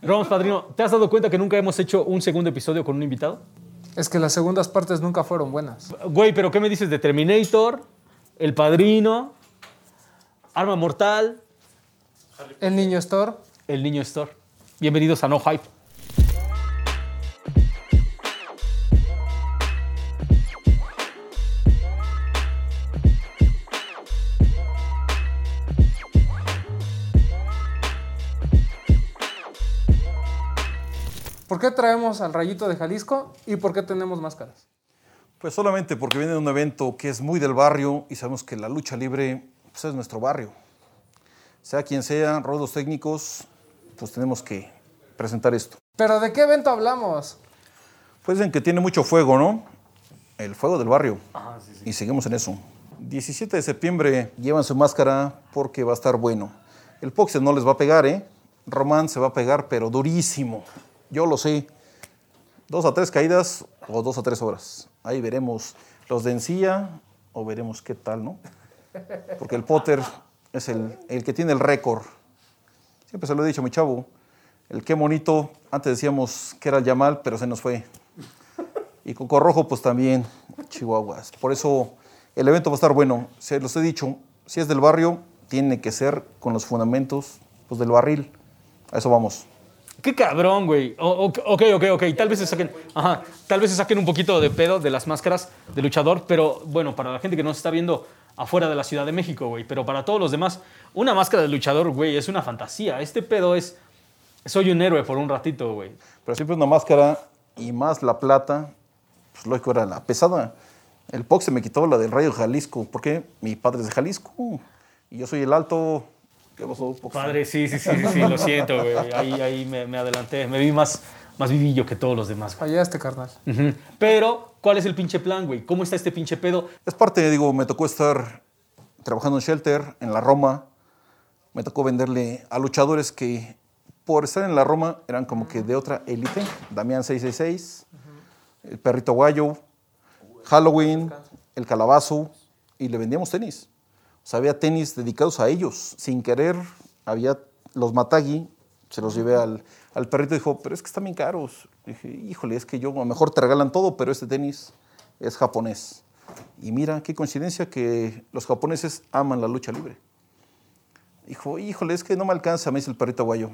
Ramos Padrino, ¿te has dado cuenta que nunca hemos hecho un segundo episodio con un invitado? Es que las segundas partes nunca fueron buenas. Güey, pero ¿qué me dices de Terminator, El Padrino, Arma Mortal, El niño Store. El Niño Store? Bienvenidos a No Hype. ¿Por qué traemos al rayito de Jalisco y por qué tenemos máscaras? Pues solamente porque viene de un evento que es muy del barrio y sabemos que la lucha libre pues, es nuestro barrio. Sea quien sea, rodos técnicos, pues tenemos que presentar esto. ¿Pero de qué evento hablamos? Pues dicen que tiene mucho fuego, ¿no? El fuego del barrio. Y seguimos en eso. 17 de septiembre llevan su máscara porque va a estar bueno. El Poxer no les va a pegar, ¿eh? Román se va a pegar, pero durísimo. Yo lo sé. Dos a tres caídas o dos a tres horas. Ahí veremos los de encía o veremos qué tal, ¿no? Porque el Potter es el, el que tiene el récord. Siempre se lo he dicho a mi chavo. El qué bonito, antes decíamos que era el Yamal, pero se nos fue. Y Coco Rojo, pues también, Chihuahuas. Por eso el evento va a estar bueno. Se los he dicho, si es del barrio, tiene que ser con los fundamentos pues, del barril. A eso vamos. Qué cabrón, güey. O- ok, ok, ok. Tal vez se saquen, ajá, tal vez se saquen un poquito de pedo de las máscaras de luchador, pero bueno, para la gente que nos está viendo afuera de la Ciudad de México, güey, pero para todos los demás, una máscara de luchador, güey, es una fantasía. Este pedo es, soy un héroe por un ratito, güey. Pero siempre una máscara y más la plata, pues lógico era la pesada. El Pox se me quitó la del Rayo Jalisco, porque mi padre es de Jalisco. Y yo soy el alto. ¿Qué pasó, Pox? Padre, sí, sí, sí, sí, sí, lo siento, güey. Ahí, ahí me, me adelanté, me vi más, más vivillo que todos los demás, güey. Fallaste, carnal. Pero, ¿cuál es el pinche plan, güey? ¿Cómo está este pinche pedo? Es parte, digo, me tocó estar trabajando en Shelter, en la Roma. Me tocó venderle a luchadores que por estar en la Roma eran como que de otra élite. Damián 666, el Perrito Guayo, Halloween, el Calabazo. Y le vendíamos tenis. O sea, había tenis dedicados a ellos. Sin querer, había los Matagi. Se los llevé al, al perrito y dijo, pero es que están bien caros. Dije, híjole, es que yo a lo mejor te regalan todo, pero este tenis es japonés. Y mira, qué coincidencia que los japoneses aman la lucha libre. Dijo, híjole, es que no me alcanza, me dice el perrito guayo.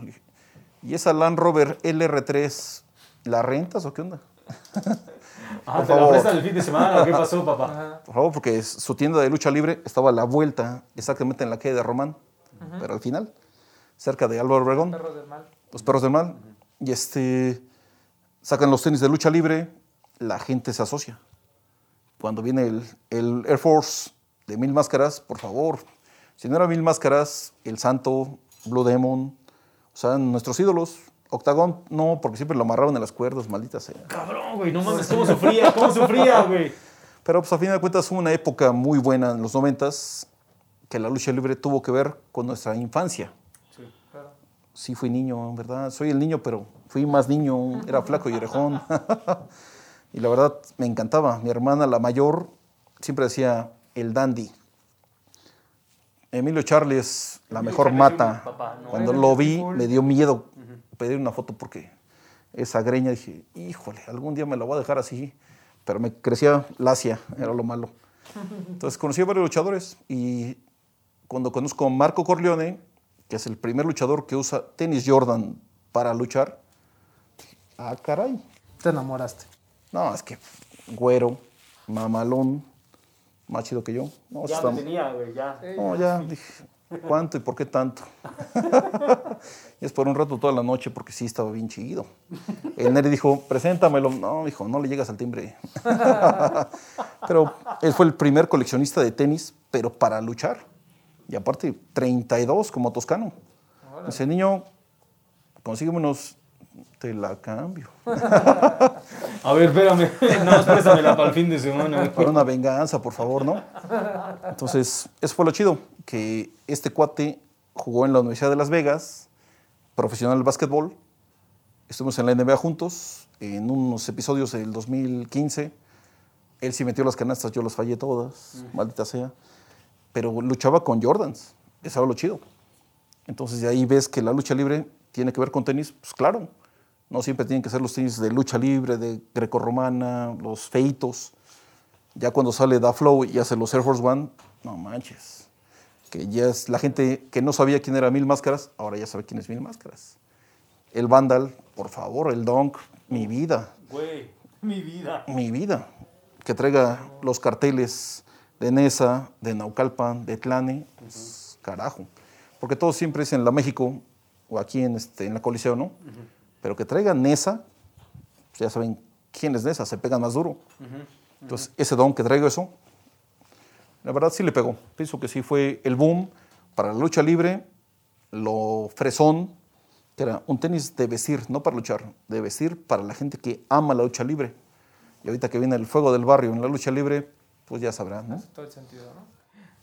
¿Y esa Land Rover LR3, la rentas o qué onda? Ah, Por ¿te la favor. prestan el fin de semana o qué pasó, papá? Por favor, porque su tienda de lucha libre estaba a la vuelta, exactamente en la calle de Román, pero al final, cerca de Álvaro Obregón. Perros del mal. los perros del mal. Y este, sacan los tenis de lucha libre, la gente se asocia. Cuando viene el, el Air Force de mil máscaras, por favor, si no era mil máscaras, el Santo, Blue Demon, o sea, nuestros ídolos. Octagón, no, porque siempre lo amarraban en las cuerdas, maldita sea. Cabrón, güey, no mames, cómo sufría, cómo sufría, güey. Pero pues a fin de cuentas fue una época muy buena en los noventas que la lucha libre tuvo que ver con nuestra infancia. Sí, fui niño, en verdad. Soy el niño, pero fui más niño. Era flaco y orejón. y la verdad me encantaba. Mi hermana, la mayor, siempre decía el dandy. Emilio Charlie es la mejor mata. Jr., papá, ¿no? Cuando lo vi, me dio miedo pedir una foto porque esa greña dije, híjole, algún día me la voy a dejar así. Pero me crecía lacia, era lo malo. Entonces conocí a varios luchadores y cuando conozco a Marco Corleone, que es el primer luchador que usa tenis Jordan para luchar, dije, ah, caray. Te enamoraste. No, es que güero, mamalón, más chido que yo. No, Ya está- me tenía, güey, ya. no, ya dije, ¿cuánto y por qué tanto? y es por un rato toda la noche porque sí estaba bien chido. El Neri dijo, preséntamelo. No, dijo, no le llegas al timbre. pero él fue el primer coleccionista de tenis, pero para luchar. Y aparte, 32 como toscano. Ese niño, consígueme unos, te la cambio. A ver, espérame. No, préstamela para el fin de semana. Para una venganza, por favor, ¿no? Entonces, eso fue lo chido, que este cuate jugó en la Universidad de Las Vegas, profesional de básquetbol. Estuvimos en la NBA juntos, en unos episodios del 2015. Él sí metió las canastas, yo las fallé todas, maldita sea. Pero luchaba con Jordans, eso era lo chido. Entonces, de ahí ves que la lucha libre tiene que ver con tenis, pues claro. No siempre tienen que ser los tenis de lucha libre, de grecorromana, los feitos. Ya cuando sale Da Flow y hace los Air Force One, no manches. Que ya es la gente que no sabía quién era Mil Máscaras, ahora ya sabe quién es Mil Máscaras. El Vandal, por favor, el Donk, mi vida. Güey, mi vida. Mi vida. Que traiga los carteles de Nesa, de Naucalpan, de Tlane, pues, carajo. Porque todos siempre dicen la México o aquí en, este, en la Coliseo, ¿no? Pero que traigan Nesa, pues ya saben quién es Nesa, se pegan más duro. Entonces, ese don que traigo eso, la verdad sí le pegó. Pienso que sí fue el boom para la lucha libre, lo fresón, que era un tenis de vestir, no para luchar, de vestir para la gente que ama la lucha libre. Y ahorita que viene el fuego del barrio en la lucha libre, pues ya sabrán, ¿no? Todo el sentido, ¿no?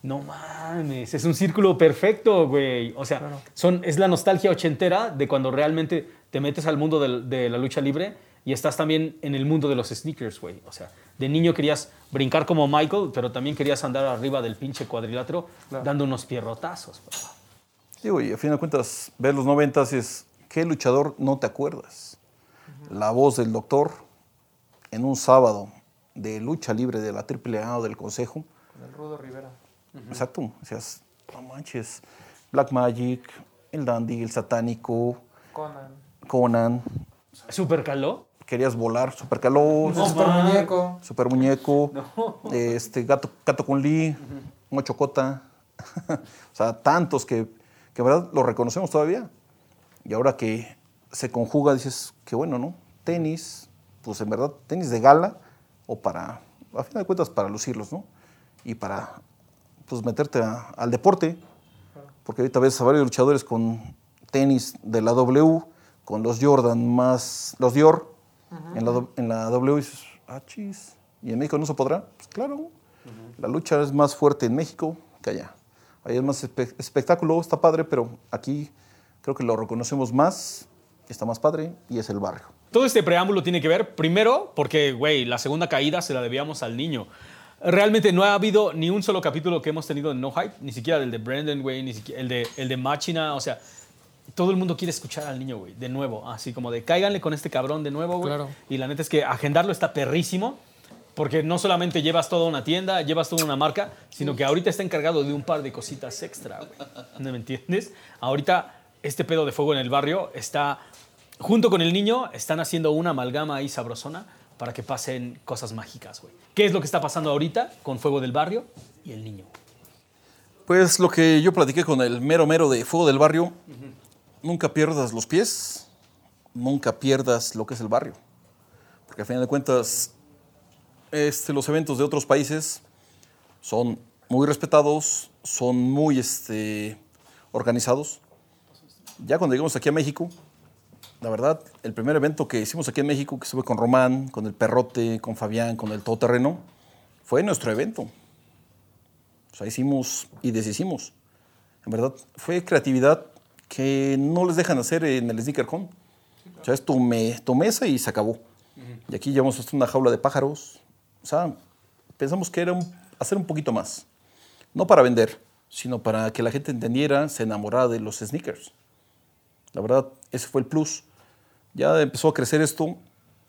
No mames, es un círculo perfecto, güey. O sea, son, es la nostalgia ochentera de cuando realmente te metes al mundo del- de, la lucha libre y estás también en el mundo de los sneakers, güey. O sea, de niño querías brincar como Michael, pero también querías andar arriba del pinche cuadrilátero dando unos pierrotazos. papá. Digo, y a fin de cuentas, ver los noventas es, ¿qué luchador no te acuerdas? La voz del doctor en un sábado de lucha libre de la AAA o del Consejo. Con el Rudo Rivera. Exacto. Decías, no manches, Black Magic, el Dandy, el Satánico, Conan. Conan. ¿Super caló? Querías volar, Super Calor, No, Super man. muñeco. Super Muñeco, este, Gato, Gato con Lee, Mochocota. o sea, tantos que, que en verdad los reconocemos todavía. Y ahora que se conjuga, dices, qué bueno, ¿no? Tenis, pues en verdad, tenis de gala o para, a fin de cuentas, para lucirlos, ¿no? Y para, pues, meterte a- al deporte. Porque ahorita ves a varios luchadores con tenis de la W, con los Jordan más, los Dior, en, la, en la W dices, ah, chis. ¿Y en México no se podrá? Pues claro. La lucha es más fuerte en México que allá. Allá es más espe- espectáculo, está padre, pero aquí creo que lo reconocemos más, está más padre y es el barrio. Todo este preámbulo tiene que ver, primero, porque, güey, la segunda caída se la debíamos al niño. Realmente no ha habido ni un solo capítulo que hemos tenido en No Hype, ni siquiera el de Brandon, güey, ni siquiera el de, el de Machina, o sea, todo el mundo quiere escuchar al niño, güey, de nuevo, así como de cáiganle con este cabrón de nuevo, güey. Claro. Y la neta es que agendarlo está perrísimo, porque no solamente llevas toda una tienda, llevas toda una marca, sino que ahorita está encargado de un par de cositas extra, güey. ¿No me entiendes? Ahorita este pedo de fuego en el barrio está, junto con el niño, están haciendo una amalgama ahí sabrosona para que pasen cosas mágicas, güey. ¿Qué es lo que está pasando ahorita con Fuego del Barrio y el niño? Pues lo que yo platiqué con el mero mero de Fuego del Barrio, nunca pierdas los pies, nunca pierdas lo que es el barrio. Porque a fin de cuentas, este, los eventos de otros países son muy respetados, son muy este, organizados. Ya cuando llegamos aquí a México, la verdad, el primer evento que hicimos aquí en México, que estuve con Román, con el Perrote, con Fabián, con el Todoterreno, fue nuestro evento. O sea, hicimos y deshicimos. En verdad, fue creatividad que no les dejan hacer en el Sneaker Con. O sea, es tu, me- tu mesa y se acabó. Y aquí llevamos hasta una jaula de pájaros. O sea, pensamos que era un- hacer un poquito más. No para vender, sino para que la gente entendiera, se enamorara de los sneakers. La verdad, ese fue el plus. Ya empezó a crecer esto,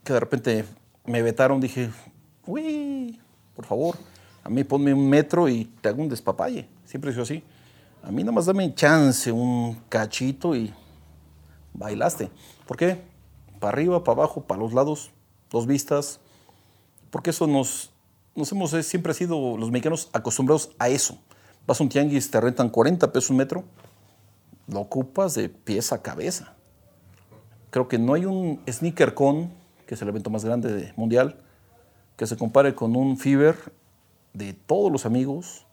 que de repente me vetaron, dije, uy, por favor, a mí ponme un metro y te hago un despapalle. Siempre he sido así. A mí nada más dame chance, un cachito y bailaste. ¿Por qué? Para arriba, para abajo, para los lados, dos vistas. Porque eso nos, nos hemos eh, siempre sido los mexicanos acostumbrados a eso. Vas a un tianguis, te rentan 40 pesos un metro, lo ocupas de pies a cabeza. Creo que no hay un sneaker con, que es el evento más grande de- mundial, que se compare con un Fever de todos los amigos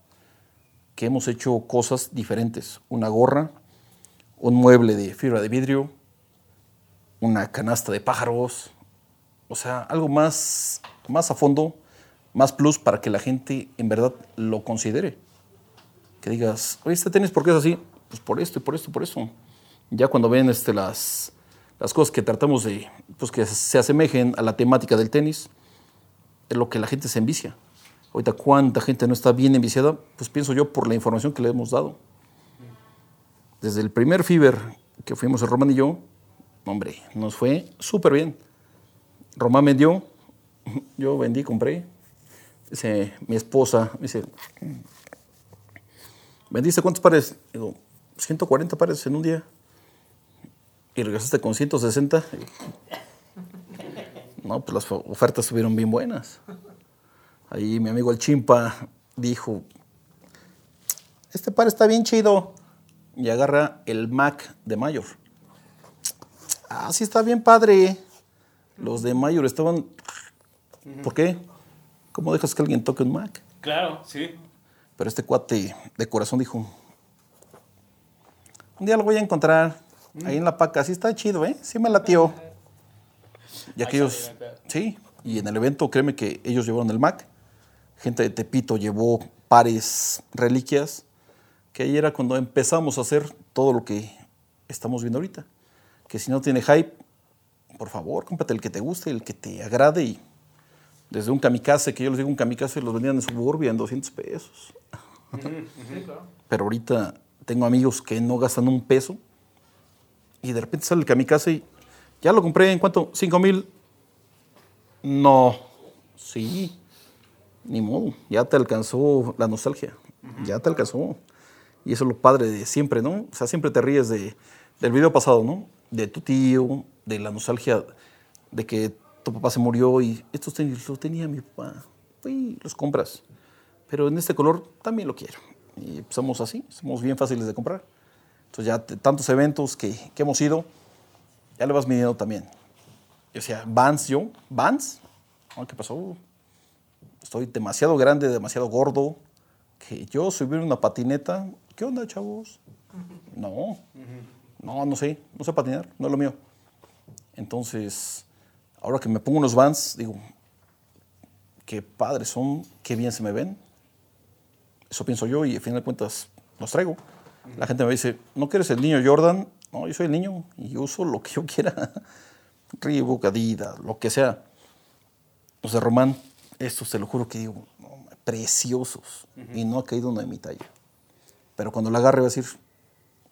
que hemos hecho cosas diferentes. Una gorra, un mueble de fibra de vidrio, una canasta de pájaros, o sea, algo más, más a fondo, más plus para que la gente en verdad lo considere. Que digas, oye, este tenis, ¿por qué es así? Pues por esto y por esto y por eso. Ya cuando ven este, las, las cosas que tratamos de, pues que se asemejen a la temática del tenis, es lo que la gente se envicia. Ahorita, ¿cuánta gente no está bien enviciada? Pues pienso yo por la información que le hemos dado. Desde el primer Fiber que fuimos el Román y yo, Hombre, nos fue súper bien. Román vendió, yo vendí, compré. Dice, mi esposa, dice, ¿vendiste cuántos pares? Digo, 140 pares en un día. Y regresaste con 160. No, pues las ofertas estuvieron bien buenas. Ahí mi amigo el Chimpa dijo, este par está bien chido. Y agarra el Mac de Mayor. Ah, sí está bien padre. Los de Mayor estaban... ¿Por qué? ¿Cómo dejas que alguien toque un Mac? Claro, sí. Pero este cuate de corazón dijo, un día lo voy a encontrar ahí en la paca. Sí está chido, ¿eh? Sí me latió. Y aquellos, sí, y en el evento, créeme que ellos llevaron el Mac. Gente de Tepito llevó pares, reliquias, que ahí era cuando empezamos a hacer todo lo que estamos viendo ahorita. Que si no tiene hype, por favor, cómprate el que te guste, el que te agrade y desde un kamikaze, que yo les digo un kamikaze, los vendían en Suburbia en 200 pesos. Pero ahorita tengo amigos que no gastan un peso y de repente sale el kamikaze y ya lo compré en cuánto, 5 mil. No, sí, ni modo, ya te alcanzó la nostalgia, ya te alcanzó. Y eso es lo padre de siempre, ¿no? O sea, siempre te ríes de, del video pasado, ¿no? De tu tío, de la nostalgia de que tu papá se murió y estos tenis los tenía mi papá. Uy, los compras. Pero en este color también lo quiero. Y somos así, somos bien fáciles de comprar. Entonces ya tantos eventos que, que hemos ido, ya le vas midiendo también. O sea, Vans yo, Vans, ¿qué pasó? Estoy demasiado grande, demasiado gordo, que yo subir una patineta, ¿qué onda, chavos? No, no, no sé, no sé patinar, no es lo mío. Entonces, ahora que me pongo unos Vans, digo, qué padres son, qué bien se me ven. Eso pienso yo y al final de cuentas los traigo. La gente me dice, ¿no quieres el niño Jordan? No, yo soy el niño y uso lo que yo quiera. Reebok, Adidas, lo que sea. Los de Román, estos te lo juro que digo, no, preciosos. Y no ha caído uno de mi talla. Pero cuando la agarre voy a decir,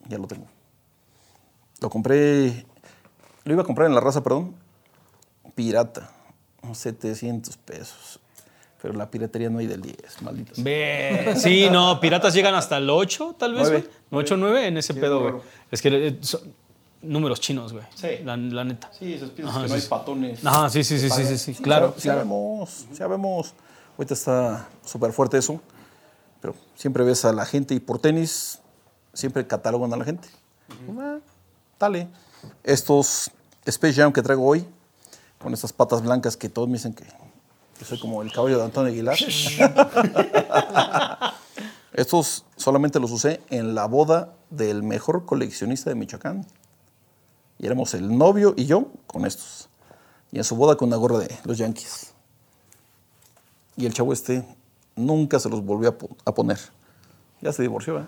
ya lo tengo. Lo compré, lo iba a comprar en la raza, perdón, pirata, 700 pesos. Pero la piratería no hay del 10, maldita. sea. Ve, sí, no, piratas llegan hasta el 8, tal vez, güey. Nueve. 8 9 en ese pedo, güey. Es que eh, números chinos, güey. Sí. La, la neta. Sí, esos piensas Ajá, que no hay patones. Ajá, sí, sí, sí, sí, sí, sí, claro. Sí, sabemos, sabemos. Ahorita está súper fuerte eso. Pero siempre ves a la gente y por tenis siempre catalogan a la gente. Ah, dale. Estos Space Jam que traigo hoy, con estas patas blancas que todos me dicen que, que soy como el caballo de Antonio Aguilar. Estos solamente los usé en la boda del mejor coleccionista de Michoacán. Y éramos el novio y yo con estos. Y en su boda con una gorra de los Yankees. Y el chavo este nunca se los volvió a, po- a poner. Ya se divorció, ¿eh?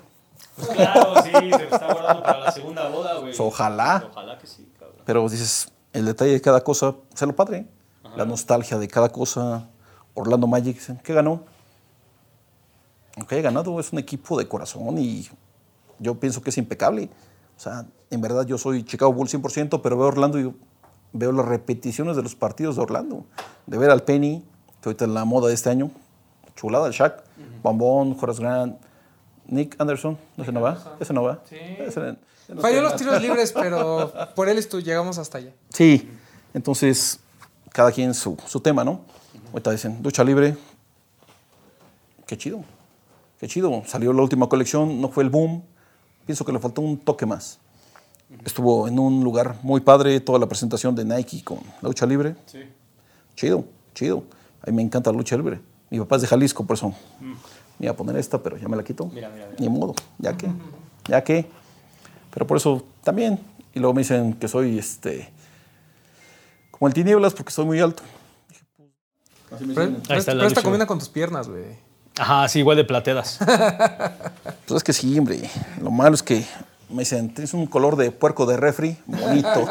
Pues claro, sí, se está guardando para la segunda boda, güey. Ojalá. Ojalá que sí, cabrón. Pero dices, el detalle de cada cosa, es lo padre. La nostalgia de cada cosa. Orlando Magic, ¿qué ganó? Aunque haya ganado, es un equipo de corazón y yo pienso que es impecable. O sea, en verdad yo soy Chicago Bulls 100%, pero veo Orlando y veo las repeticiones de los partidos de Orlando. De ver al Penny, que ahorita es la moda de este año, chulada, el Shaq, Bombón, Horace Grant, Nick Anderson, ¿no se no va? Ese no va. Ese- ese no Falló los tiros libres, pero por él estu- llegamos hasta allá. Sí, entonces cada quien su, su tema, ¿no? Ahorita dicen, ducha libre, qué chido, qué chido. Salió la última colección, no fue el boom, pienso que le faltó un toque más. Estuvo en un lugar muy padre toda la presentación de Nike con la lucha libre. Sí. Chido, chido. A mí me encanta la lucha libre. Mi papá es de Jalisco, por eso me iba a poner esta, pero ya me la quito. Mira, mira, mira. Ni modo, ya que, ya que. Pero por eso también. Y luego me dicen que soy este como el tinieblas porque soy muy alto. Dije, así me dicen. combina con tus piernas, güey. Ajá, sí, igual de plateadas. Pues es que sí, hombre. Lo malo es que me dicen, tienes un color de puerco de refri, bonito.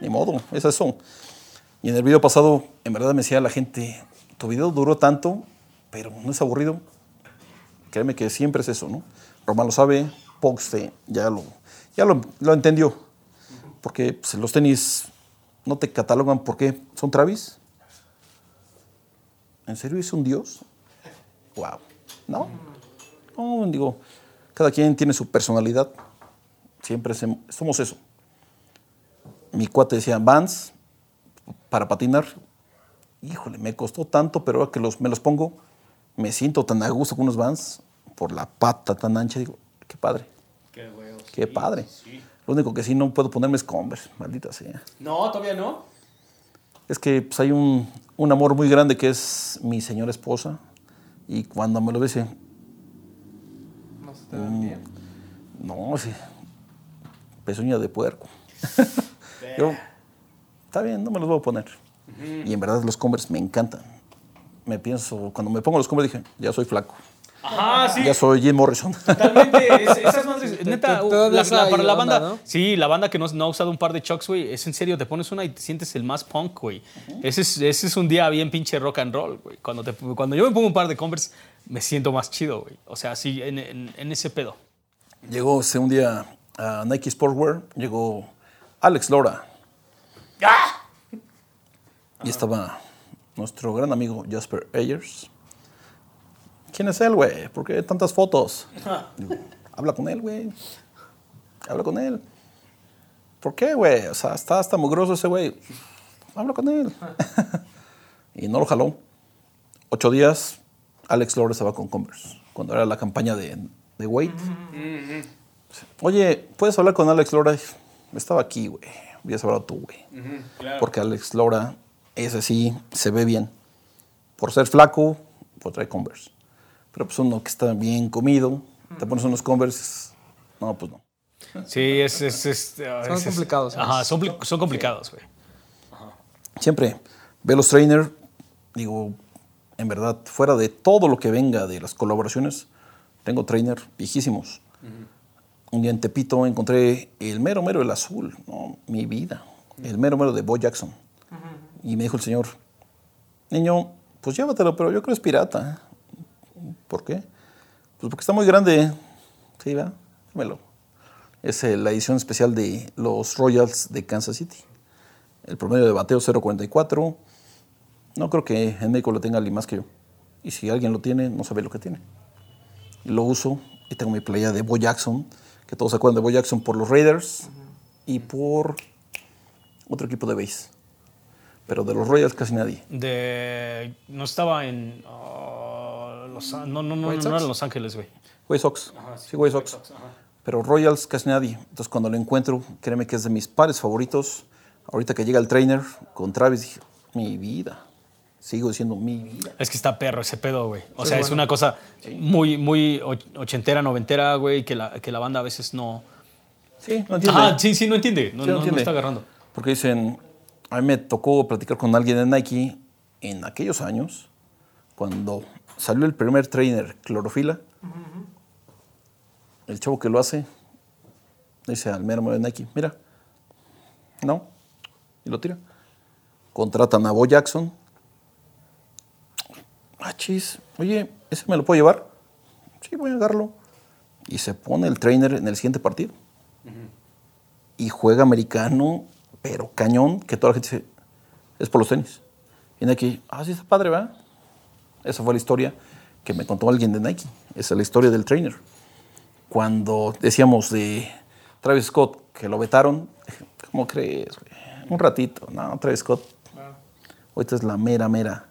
Ni modo, es eso. Y en el video pasado, en verdad me decía la gente, tu video duró tanto, pero no es aburrido. Créeme que siempre es eso, ¿no? Román lo sabe, Poxte ya lo, ya lo, lo entendió. porque pues, los tenis no te catalogan porque son Travis. ¿En serio es un dios? Wow. ¿No? No, digo, cada quien tiene su personalidad. Siempre somos eso. Mi cuate decía Vans para patinar. Híjole, me costó tanto, pero ahora que los, me los pongo, me siento tan a gusto con unos Vans por la pata tan ancha. Digo, qué padre, Qué huevos. qué padre. Lo único que sí no puedo ponerme es Converse, maldita sea. No, todavía no. Es que pues, hay un, un amor muy grande que es mi señora esposa. Y cuando me lo dice, No se te ven bien. no, sí, pezuña de puerco. Yo, está bien, no me los voy a poner. Y en verdad los Converse me encantan. Me pienso, cuando me pongo los Converse dije, ya soy flaco. Ajá, sí. Ya soy Jim Morrison. Totalmente. es- esas madres, neta, la- para la onda, banda. ¿no? Sí, la banda que no, no ha usado un par de Chucks, güey, es en serio, te pones una y te sientes el más punk, güey. ese, es, ese es un día bien pinche rock and roll, güey. Cuando, te- cuando yo me pongo un par de Converse, me siento más chido, güey. O sea, sí, en, en- en ese pedo. Llegó ese un día a Nike Sportswear, llegó Alex Lora. Y estaba nuestro gran amigo Jasper Ayers. ¿Quién es él, güey? ¿Por qué tantas fotos? Digo, Habla con él, güey. Habla con él. ¿Por qué, güey? O sea, está hasta mugroso ese güey. Habla con él. y no lo jaló. Ocho días, Alex Lora estaba con Converse. Cuando era la campaña de, de Wade. Oye, ¿puedes hablar con Alex Lora? Estaba aquí, güey. Hubieras hablado tú, güey. Porque Alex Lora, ese sí, se ve bien. Por ser flaco, pues trae Converse. Pero pues uno que está bien comido, te pones unos Converse, no, pues no. Sí, es. es, es- Son es- complicados. Ajá, son, son complicados, güey. Siempre ve los trainer, digo, en verdad, fuera de todo lo que venga de las colaboraciones, tengo trainer viejísimos. Un día en Tepito encontré el mero mero del azul, no, mi vida, el mero mero de Bo Jackson. Y me dijo el señor, niño, pues llévatelo, pero yo creo que es pirata. ¿Por qué? Pues porque está muy grande. Sí, va, dámelo. Es eh, la edición especial de los Royals de Kansas City. El promedio de bateo 0.44. No creo que en México lo tenga alguien más que yo. Y si alguien lo tiene, no sabe lo que tiene. Lo uso y tengo mi playa de Bo Jackson, que todos se acuerdan de Bo Jackson por los Raiders y por otro equipo de base. Pero de los Royals casi nadie. De. No estaba en. Los, no, no, no, ¿White no Los Ángeles, güey. White Sox. sí, White Sox. Pero Royals casi nadie. Entonces cuando lo encuentro, créeme que es de mis pares favoritos. Ahorita que llega el trainer con Travis, dije, mi vida. Sigo diciendo mi vida. Es que está perro ese pedo, güey. O sea, es una cosa muy, muy och- ochentera, noventera, güey, que la, que la banda a veces no. Sí, no entiende. Ajá, sí, sí, no entiende. No, Sí, no no- no entiende. está agarrando. Porque dicen, a mí me tocó platicar con alguien de Nike en aquellos años, cuando salió el primer trainer clorofila. El chavo que lo hace dice al mero de Nike, mira, no, y lo tira. Contratan a Bo Jackson. Ah, chis, oye, ¿ese me lo puedo llevar? Sí, voy a agarrarlo. Y se pone el trainer en el siguiente partido y juega americano, pero cañón, que toda la gente dice, es por los tenis. Y Nike, ah, sí está padre, ¿verdad? Esa fue la historia que me contó alguien de Nike. Esa es la historia del trainer. Cuando decíamos de Travis Scott que lo vetaron, ¿cómo crees? Un ratito, no, Travis Scott. Ahorita es la mera, mera.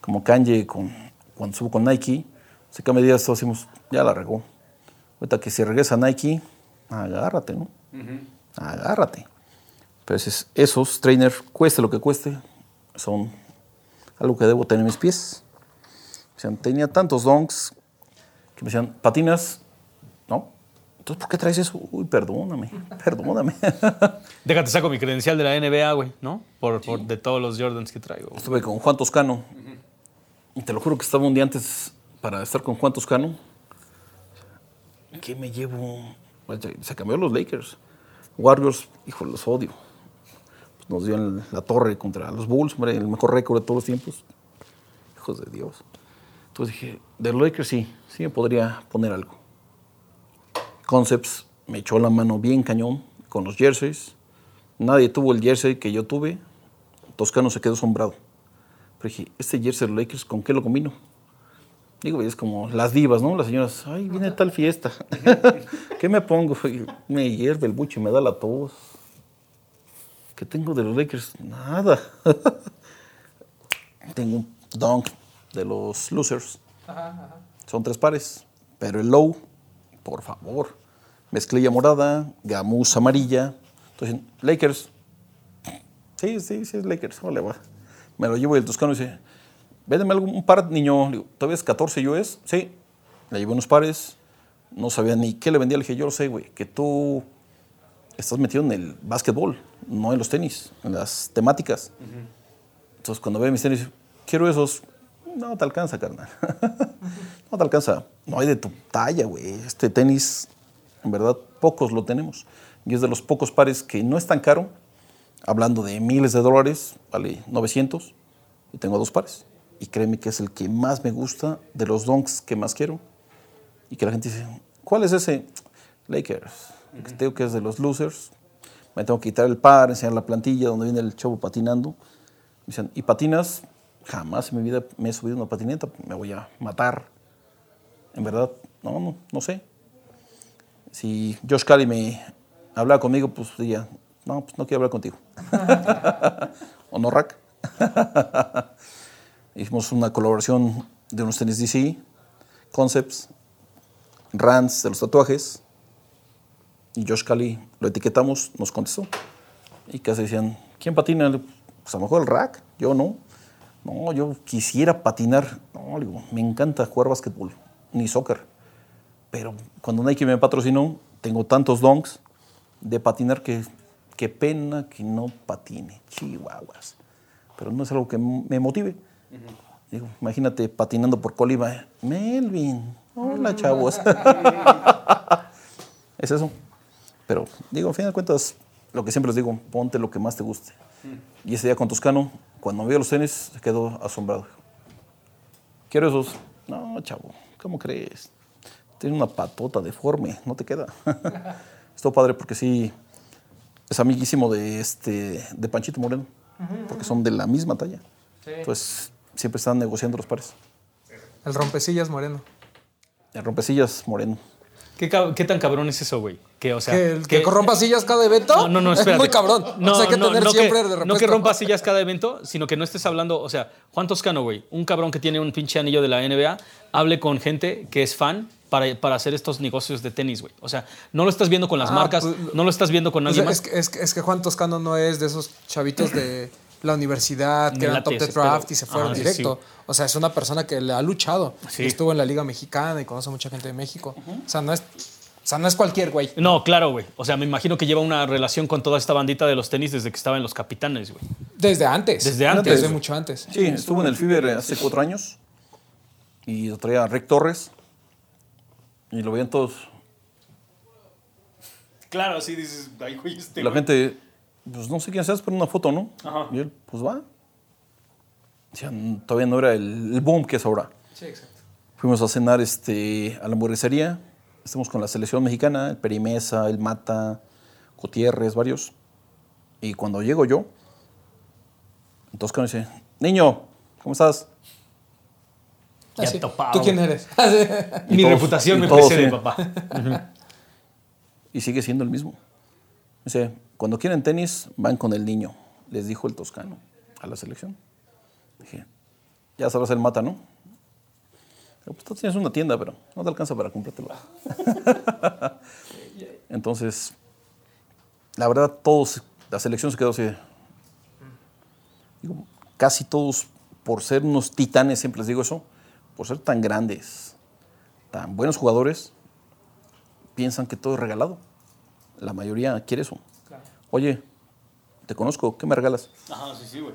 Como Kanye con, cuando subo con Nike, se cambia días, todos decimos, ya la regó. Ahorita que si regresa a Nike, agárrate, ¿no? agárrate. Pero esos, esos trainer, cueste lo que cueste, son algo que debo tener en mis pies. Tenía tantos donks que me decían, patinas, ¿no? Entonces, ¿por qué traes eso? Uy, perdóname, perdóname. Déjate saco mi credencial de la NBA, güey, ¿no? Por, por de todos los Jordans que traigo. Estuve con Juan Toscano. Y te lo juro que estaba un día antes para estar con Juan Toscano. ¿Qué me llevo? Pues, Se cambió los Lakers. Warriors, hijo, los odio. Pues nos dio en la torre contra los Bulls, hombre, el mejor récord de todos los tiempos. Hijos de Dios. Entonces dije, de Lakers sí, sí me podría poner algo. Concepts me echó la mano bien cañón con los jerseys. Nadie tuvo el jersey que yo tuve. Toscano se quedó asombrado. Pero dije, este jersey de Lakers, ¿con qué lo combino? Digo, es como las divas, ¿no? Las señoras, ay, viene tal fiesta. ¿Qué me pongo? Me hierve el buche me da la tos. ¿Qué tengo de los Lakers? Nada. tengo un dunk de los losers. Son tres pares. Pero el low, por favor. Mezclilla morada, gamus amarilla. Entonces, Lakers. Sí, sí, sí, es Lakers. Vale, va. Me lo llevo y el toscano dice, véndeme algún un par, niño. Le digo, ¿Todavía es 14 US? Sí. Le llevé unos pares. No sabía ni qué le vendía. Le dije, yo lo sé, güey, que tú estás metido en el básquetbol, no en los tenis, en las temáticas. Entonces, cuando ve mis tenis, quiero esos. No te alcanza, carnal. no te alcanza. No hay de tu talla, güey. Este tenis, en verdad, pocos lo tenemos. Y es de los pocos pares que no es tan caro. Hablando de miles de dólares, vale 900. Y tengo dos pares. Y créeme que es el que más me gusta, de los donks que más quiero. Y que la gente dice, ¿cuál es ese? Lakers. El que tengo que es de los losers. Me tengo que quitar el par, enseñar la plantilla donde viene el chavo patinando. Me dicen, ¿y patinas? Jamás en mi vida me he subido una patineta, me voy a matar. En verdad, no, no, no sé. Si Josh Cali me hablaba conmigo, pues diría, no, pues no quiero hablar contigo. ¿O no, Rack? Hicimos una colaboración de unos tenis DC, Concepts, Rands de los tatuajes. Y Josh Cali lo etiquetamos, nos contestó. Y casi decían, ¿quién patina? Pues a lo mejor el rack, yo no. No, yo quisiera patinar. No, digo, me encanta jugar básquetbol, ni soccer. Pero cuando Nike me patrocinó, tengo tantos donks de patinar que qué pena que no patine. Chihuahuas. Pero no es algo que me motive. Digo, imagínate patinando por Colima. Melvin, hola chavos. es eso. Pero digo, al fin de cuentas, lo que siempre les digo, ponte lo que más te guste. Y ese día con Toscano, cuando vio los tenis, se quedó asombrado. Quiero esos. No, chavo, ¿cómo crees? Tiene una patota deforme, no te queda. Estuvo padre porque sí, es amiguísimo de, este, de Panchito Moreno, porque son de la misma talla. Entonces, siempre están negociando los pares. El rompecillas moreno. El rompecillas Moreno. ¿Qué, tan cabrón es eso, güey? Que, o sea, ¿Que, el que corrompa sillas cada evento? No, no, no, espérate. Es muy cabrón. No, o sea, hay que no, tener no siempre que, de No que rompa sillas cada evento, sino que no estés hablando, o sea, Juan Toscano, güey, un cabrón que tiene un pinche anillo de la NBA, hable con gente que es fan para, para hacer estos negocios de tenis, güey. O sea, no lo estás viendo con las Ah, marcas, pues, no lo estás viendo con O nadie sea, más. es, es, que, es que Juan Toscano no es de esos chavitos de la universidad que eran top de draft y se fueron sí, directo. sí. O sea, es una persona que le ha luchado. Sí. Estuvo en la Liga Mexicana y conoce a mucha gente de México. O sea, no es, o sea, no es cualquier güey. No, claro, güey. O sea, me imagino que lleva una relación con toda esta bandita de los tenis desde que estaba en los capitanes, güey. Desde antes. Desde antes. Desde mucho antes. Sí, estuvo en el Fiber hace cuatro años y lo traía Rick Torres y lo veían todos. Claro, sí dices, ay, güey, este. La gente, pues no sé quién seas, pero una foto, ¿no? Ajá. Y él, pues va. O sea, todavía no era el, el boom que es ahora. Sí, exacto. Fuimos a cenar este, a la hamburguesería. Estamos con la selección mexicana, el Perimesa, el Mata, Gutiérrez, varios. Y cuando llego yo, Toscano dice, niño, ¿cómo estás? Ya Así. topado, ¿Tú quién eres? Y Mi todos- reputación y me precede, sí. papá. Y sigue siendo el mismo. Dice, cuando quieren tenis, van con el niño, les dijo el toscano a la selección. Dije, ya sabrás el mata, ¿no? Digo, Pues tú tienes una tienda, pero no te alcanza para comprártelo. Entonces, la verdad, todos, la selección se quedó así. Digo, casi todos, por ser unos titanes, siempre les digo eso, por ser tan grandes, tan buenos jugadores, piensan que todo es regalado. La mayoría quiere eso. Oye, te conozco, ¿qué me regalas? Ajá, sí, sí, güey.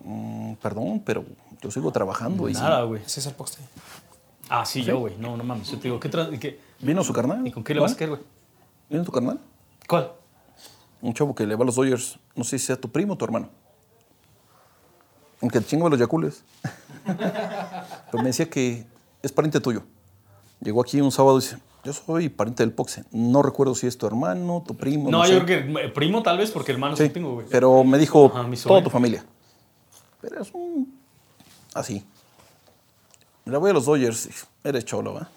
"Mm, perdón, pero yo sigo trabajando. Nada, güey. Ese es el poste. Ah, sí, yo, güey. No, no mames. Yo te digo, ¿qué qué- ¿Vino su carnal? ¿Y con qué le vas a querer, güey? ¿Vino tu carnal? ¿Cuál? Un chavo que le va a los Dodgers. No sé si sea tu primo o tu hermano. Aunque te chingo de los Yacules. Pero me decía que es pariente tuyo. Llegó aquí un sábado y dice, Yo soy pariente del Poxe. No recuerdo si es tu hermano, tu primo. No, yo creo que eh, primo tal vez, porque hermano sí, Sí, tengo, güey. pero me dijo Ajá, toda tu familia. Pero es un... Así. Le voy a los Dodgers. Eres cholo, ¿va?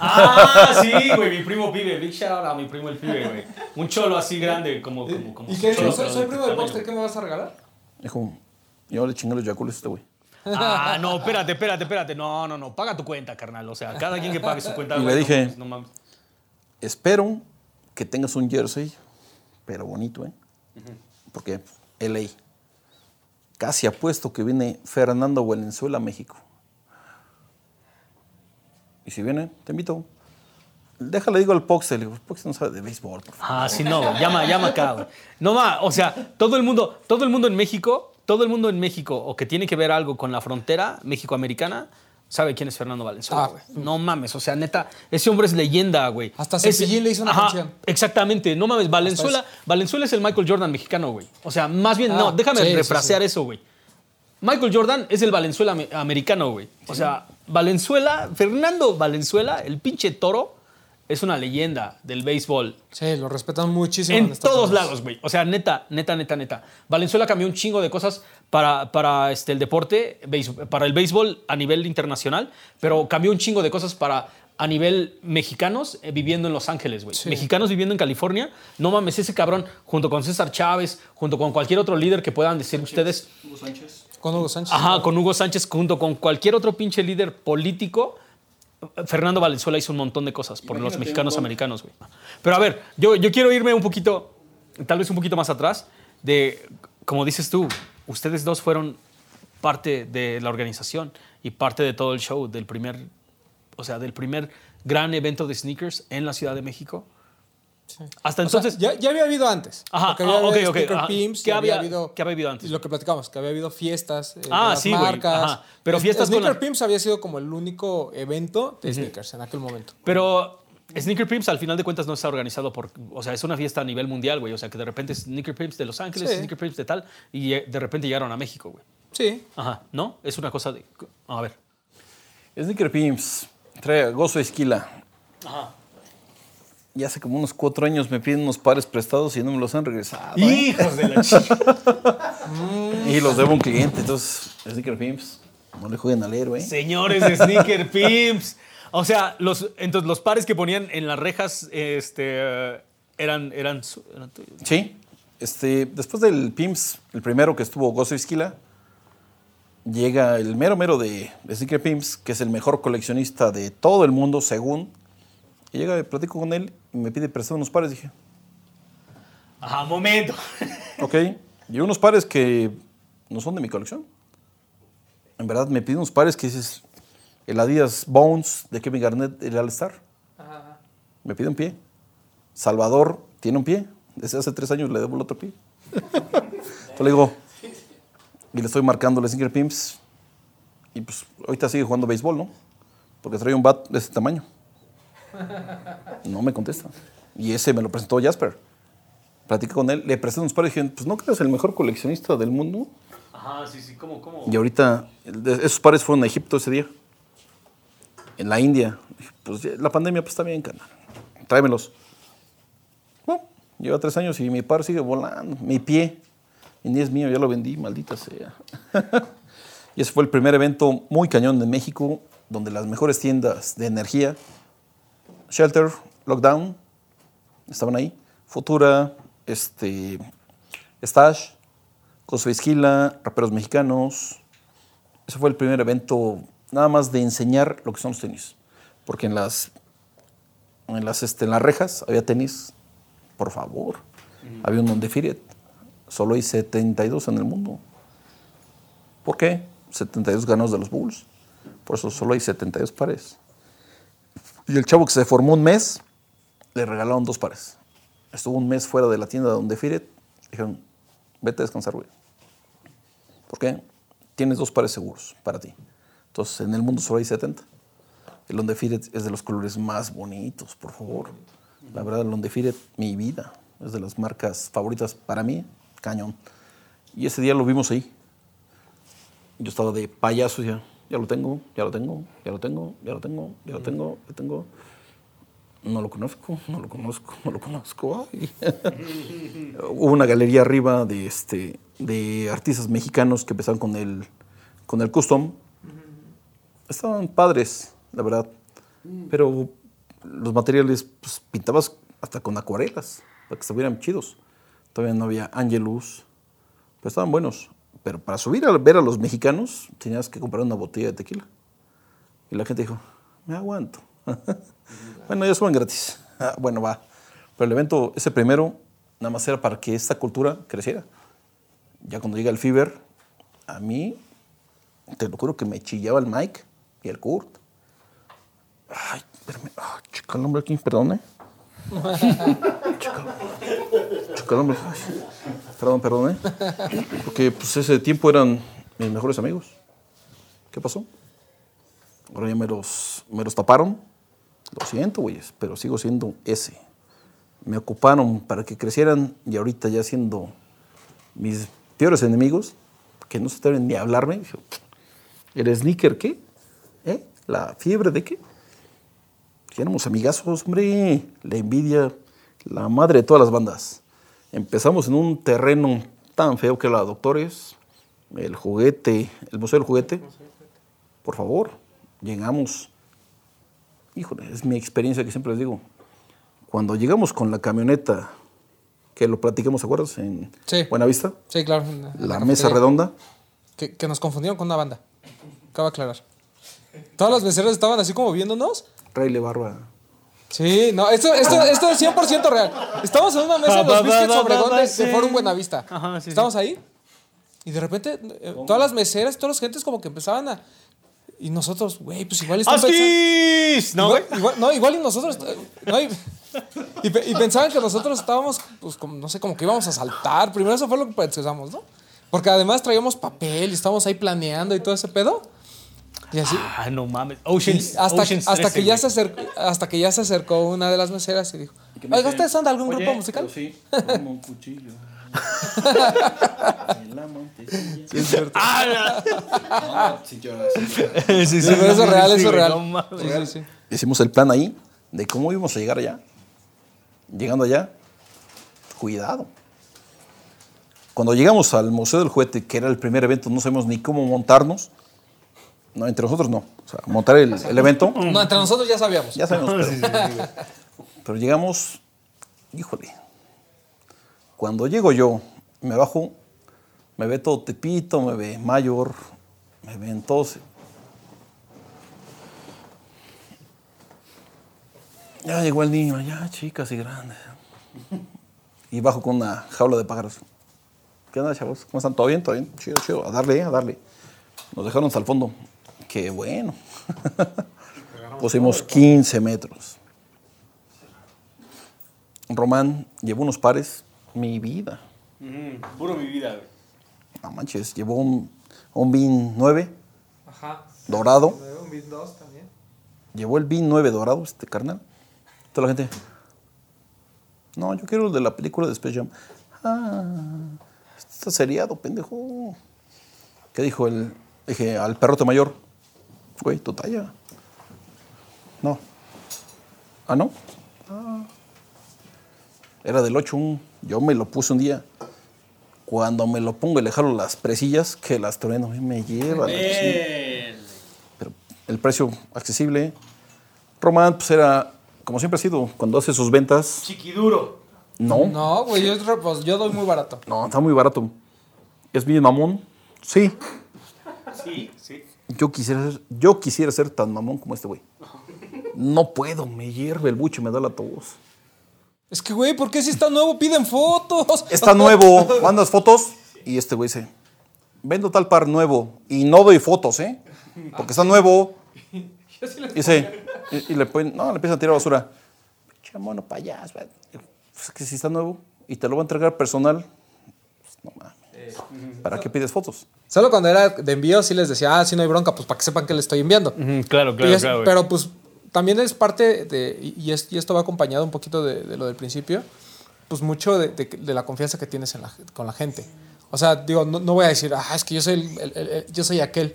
Ah, sí, güey, mi primo pibe. Big shout out a mi primo el pibe, güey. Un cholo así grande, como. como, como ¿Y qué? cholo, ¿Soy, soy primo del. Boxster, ¿qué me vas a regalar? Dijo, yo le chingué los yacules a este güey. Ah, no, espérate, espérate, espérate. No, no, no. Paga tu cuenta, carnal. O sea, cada quien que pague su cuenta. Y le no dije- No mames. Espero que tengas un jersey, pero bonito, ¿eh? Porque LA. Casi apuesto que viene Fernando Valenzuela a México. Y si viene, te invito. Déjale, digo al Pox, le digo, Pox no sabe de béisbol, por favor. Ah, sí, no. Llama, llama acá, güey. No va, o sea, todo el mundo, todo el mundo en México, todo el mundo en México, o que tiene que ver algo con la frontera México-americana, sabe quién es Fernando Valenzuela, Ah. No mames, o sea, neta, ese hombre es leyenda, güey. Hasta Cepillín le hizo una Ajá, canción. Exactamente, no mames, Valenzuela. Valenzuela es el Michael Jordan mexicano, güey. O sea, más bien, Ah, no, déjame sí, sí, refrasear eso, güey. Michael Jordan es el Valenzuela ame- americano, güey. O sea, Valenzuela, Fernando Valenzuela, el pinche toro, es una leyenda del béisbol Sí, lo respetan muchísimo. en todos lados, güey. O sea, neta, neta, neta, neta. Valenzuela cambió un chingo de cosas para, para este, el deporte, para el béisbol a nivel internacional, pero cambió un chingo de cosas para a nivel mexicanos eh, viviendo en Los Ángeles, güey. Sí. Mexicanos viviendo en California. No mames, ese cabrón, junto con César Chávez, junto con cualquier otro líder que puedan decir ustedes, Con Hugo Sánchez. Ajá, con Hugo Sánchez, junto con cualquier otro pinche líder político, Fernando Valenzuela hizo un montón de cosas por los mexicanos americanos, güey. Pero a ver, yo, yo quiero irme un poquito, tal vez un poquito más atrás, de, como dices tú, ustedes dos fueron parte de la organización y parte de todo el show del primer, o sea, del primer gran evento de sneakers en la Ciudad de México. Sí. Hasta O sea, entonces, ya, ya había habido antes. Ajá, había ah, ajá. pimps, ¿Qué y había- habido, qué había habido antes? Lo que platicamos, que había habido fiestas. eh, de Ah, las sí, marcas. ajá. Pero Es- fiestas con Sneaker la- Pimps había sido como el único evento de sneakers en aquel momento. Pero Sneaker Pimps al final de cuentas no está organizado por, o sea, es una fiesta a nivel mundial, güey, o sea, que de repente Sneaker Pimps de Los Ángeles, Sí. Sneaker Pimps de tal, y eh, de repente llegaron a México, güey. Sí. Ajá, ¿no? Es una cosa de, a ver. Sneaker Pimps, trae Gozo Esquila. Ajá. Y hace como unos cuatro años me piden unos pares prestados y no me los han regresado. ¿eh? Hijos de la chica. Y los debo a un cliente. Entonces, Sneaker Pimps, no le jueguen al héroe. Señores de Sneaker Pimps. O sea, los, entonces los pares que ponían en las rejas, este, eran, eran, tuyos. Sí. Este, después del Pimps, el primero que estuvo Gozo Esquila, llega el mero mero de, de Sneaker Pimps, que es el mejor coleccionista de todo el mundo, según. Y llega, y platico con él y me pide prestar unos pares. Dije, Ajá, momento. ok. Y unos pares que no son de mi colección. En verdad me pide unos pares que dices, el Adidas Bones de Kevin Garnett, el All-Star. Me pide un pie. Salvador tiene un pie. Desde hace tres años le debo el otro pie. Entonces le digo, y le estoy marcando el Sneaker Pimps. Y pues ahorita sigue jugando béisbol, ¿no? Porque trae un bat de ese tamaño. No me contesta. Y ese me lo presentó Jasper. Platiqué con él, le presté unos pares y dije, pues no crees el mejor coleccionista del mundo. Ajá, sí, sí, ¿cómo, cómo? Y ahorita, esos pares fueron a Egipto ese día. En la India. Dije, Pues la pandemia pues está bien, carnal. Tráemelos. Bueno, lleva tres años y mi par sigue volando. Mi pie. Y ni es mío, ya lo vendí, maldita sea. y ese fue el primer evento muy cañón de México, donde las mejores tiendas de energía, Shelter, Lockdown, estaban ahí. Futura, este, Stash, Costa Esquila, raperos mexicanos. Ese fue el primer evento nada más de enseñar lo que son los tenis. Porque en las, en las, este, en las rejas había tenis, por favor. Había un Undefeated. Solo hay 72 en el mundo. ¿Por qué? 72 ganos de los Bulls. Por eso solo hay 72 pares. Y el chavo que se formó un mes, le regalaron dos pares. Estuvo un mes fuera de la tienda de Undefeated. Dijeron, vete a descansar, güey. ¿Por qué? Tienes dos pares seguros para ti. Entonces, en el mundo solo hay 70. El Undefeated es de los colores más bonitos, por favor. La verdad, el Undefeated, mi vida. Es de las marcas favoritas para mí. Cañón. Y ese día lo vimos ahí. Yo estaba de payaso ya. Ya lo tengo, ya lo tengo, ya lo tengo, ya lo tengo, ya lo tengo, ya lo tengo. No lo conozco, no lo conozco, no lo conozco. Hubo una galería arriba de, este, de artistas mexicanos que empezaron con el, con el custom. Estaban padres, la verdad. Pero los materiales pues, pintabas hasta con acuarelas para que estuvieran chidos. Todavía no había Angelus, pero estaban buenos. Pero para subir a ver a los mexicanos tenías que comprar una botella de tequila. Y la gente dijo, me aguanto. bueno, ya suben gratis. Ah, bueno, va. Pero el evento, ese primero, nada más era para que esta cultura creciera. Ya cuando llega el Fever, a mí, te lo juro que me chillaba el Mike y el Kurt. Ay, espérame. Ah, chica, el nombre aquí, perdón, Ay, perdón, perdón, ¿eh? Porque pues ese tiempo eran mis mejores amigos. ¿Qué pasó? Ahora ya me los, me los taparon. Lo siento, güeyes, pero sigo siendo ese. Me ocuparon para que crecieran y ahorita ya siendo mis peores enemigos, que no se atreven ni a hablarme. Dije, ¿El sneaker qué? ¿Eh? ¿La fiebre de qué? Si éramos amigazos, hombre. La envidia, la madre de todas las bandas. Empezamos en un terreno tan feo que la Doctores, el juguete, el Museo del Juguete. Por favor, llegamos. Híjole, es mi experiencia que siempre les digo. Cuando llegamos con la camioneta, que lo platicamos, ¿te acuerdas? En Sí. Buenavista, Sí, claro. la- la mesa redonda. Que, que nos confundieron con una banda. Acaba de aclarar. Todas las meseras estaban así como viéndonos. Rayle Barba. Sí, no, esto, esto, esto es 100% real. Estamos en una mesa va, los Biscuits Obregón de, de. Forum Buenavista. Ajá, sí, sí. Estamos ahí y de repente eh, todas las meseras, todas las gentes como que empezaban a... Y nosotros, güey, pues igual están pensando... ¿No, güey? Igual, igual- no, igual y nosotros. eh, no, y, y y pensaban que nosotros estábamos, pues, como, no sé, como que íbamos a saltar. Primero eso fue lo que pensamos, ¿no? Porque además traíamos papel y estábamos ahí planeando y todo ese pedo. Y así. Ah, no mames. Oceans. hasta, Oceans hasta, 13, que ya güey. se acercó, hasta que ya se acercó una de las meseras y dijo: Oiga, ¿ustedes son de algún grupo musical? Sí, como un cuchillo. en la montecilla. ¡Ah! Sí, lloras, sí. Sí, sí, Sí, pero eso es real, eso es real. no mames. Sí, sí, sí. Hicimos el plan ahí de cómo íbamos a llegar allá. Llegando allá, cuidado. Cuando llegamos al Museo del Juguete, que era el primer evento, no sabemos ni cómo montarnos. No, entre nosotros no. O sea, montar el, el evento, No, entre nosotros ya sabíamos. ya sabemos. Pero, pero llegamos, híjole. Cuando llego yo, me bajo, me ve todo Tepito, me ve Mayor, me ven todos. Ya llegó el niño, ya chicas y grandes. Y bajo con una jaula de pájaros. ¿Qué onda, chavos? ¿Cómo están? ¿Todo bien? ¿Todo bien? Chido, chido. A darle, a darle. Nos dejaron hasta el fondo. Qué bueno. Pusimos 15 metros. Román llevó unos pares. Mi vida. Mm, Puro mi vida. No manches, llevó un, un BIN 9 Ajá. dorado. Un Beat 2 también. Llevó el BIN 9 dorado, este carnal. Toda la gente. No, yo quiero el de la película de Space Jam. Ah, está seriado, pendejo. ¿Qué dijo el? Dije, al perrote mayor. Güey, tu talla. No. Ah, no. Ah. Era del 8 Yo me lo puse un día. Cuando me lo pongo y le jalo las presillas, que las trueno, me lleva. pero el precio accesible. Román, pues era, como siempre ha sido, cuando hace sus ventas, Chiquiduro. no, no, No, güey, yo, pues, yo doy muy barato. está muy barato. ¿Es bien mamón? Sí. Sí, sí. Yo quisiera, ser, yo quisiera ser tan mamón como este güey. No puedo, me hierve el buche, me da la tos. Es que, güey, ¿por qué si está nuevo piden fotos? Está nuevo, mandas fotos y este güey dice, vendo tal par nuevo y no doy fotos, ¿eh? Porque está nuevo. Dice, y, y le, ponen- no, le empiezan a tirar basura. Pinche mono payaso. güey. Pues es que si está nuevo y te lo va a entregar personal, pues no mames. ¿Para qué pides fotos? Solo cuando era de envío sí les decía, ah, sí no hay bronca, pues para que sepan que le estoy enviando. claro, claro, es- claro. pero pues también es parte de, y, es- y esto va acompañado un poquito de, de lo del principio, pues mucho de, de- de la confianza que tienes en la, con la gente. O sea, digo, no, no voy a decir, ah, es que yo soy, el- el- el- yo soy aquel,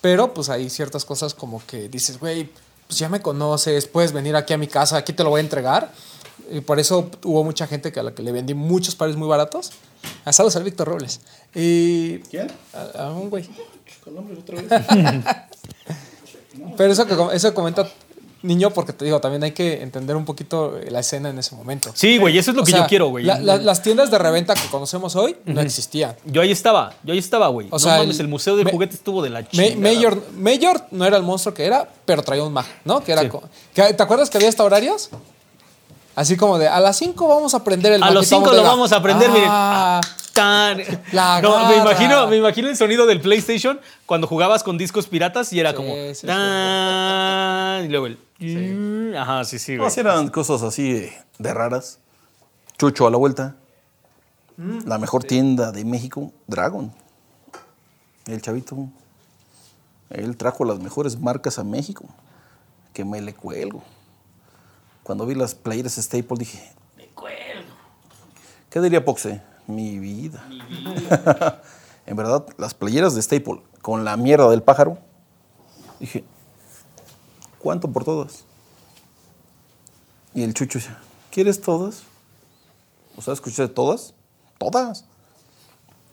pero pues hay ciertas cosas como que dices, güey, pues ya me conoces, puedes venir aquí a mi casa, aquí te lo voy a entregar. Y por eso hubo mucha gente que a la que le vendí muchos pares muy baratos. A saludos al Víctor Robles. Y ¿Quién? a, a un güey. Colombia otra vez. Pero eso que eso comenta niño, porque te digo, también hay que entender un poquito la escena en ese momento. Sí, güey, eso es lo O que sea, yo quiero, güey. la- la- las tiendas de reventa que conocemos hoy no existían. Yo ahí estaba, yo ahí estaba, güey. O no sea, mames, el- el museo del me- juguete estuvo de la chingada. Mayor, Mayor no era el monstruo que era, pero traía un mag, ¿no? Que era Sí. co- que- ¿Te acuerdas que había hasta horarios? Así como de a las 5 vamos a aprender el A los Maquetón 5 lo vamos a aprender, miren. Ah, Tan- La No, me imagino, me imagino el sonido del PlayStation cuando jugabas con discos piratas y era Sí, como. sí, tan, Y luego el. Ajá, sí, sí, No, güey. sí eran cosas así de, de raras. Chucho a la vuelta. La mejor tienda de México, Dragon. El chavito. Él trajo las mejores marcas a México. Que me le cuelgo. Cuando vi las playeras Staple dije, Me cuelgo. ¿qué diría Poxe? Mi vida. en verdad, las playeras de Staple con la mierda del pájaro, dije, ¿cuánto por todas? Y el chucho dice, ¿quieres todas? O sea, escuché todas, todas.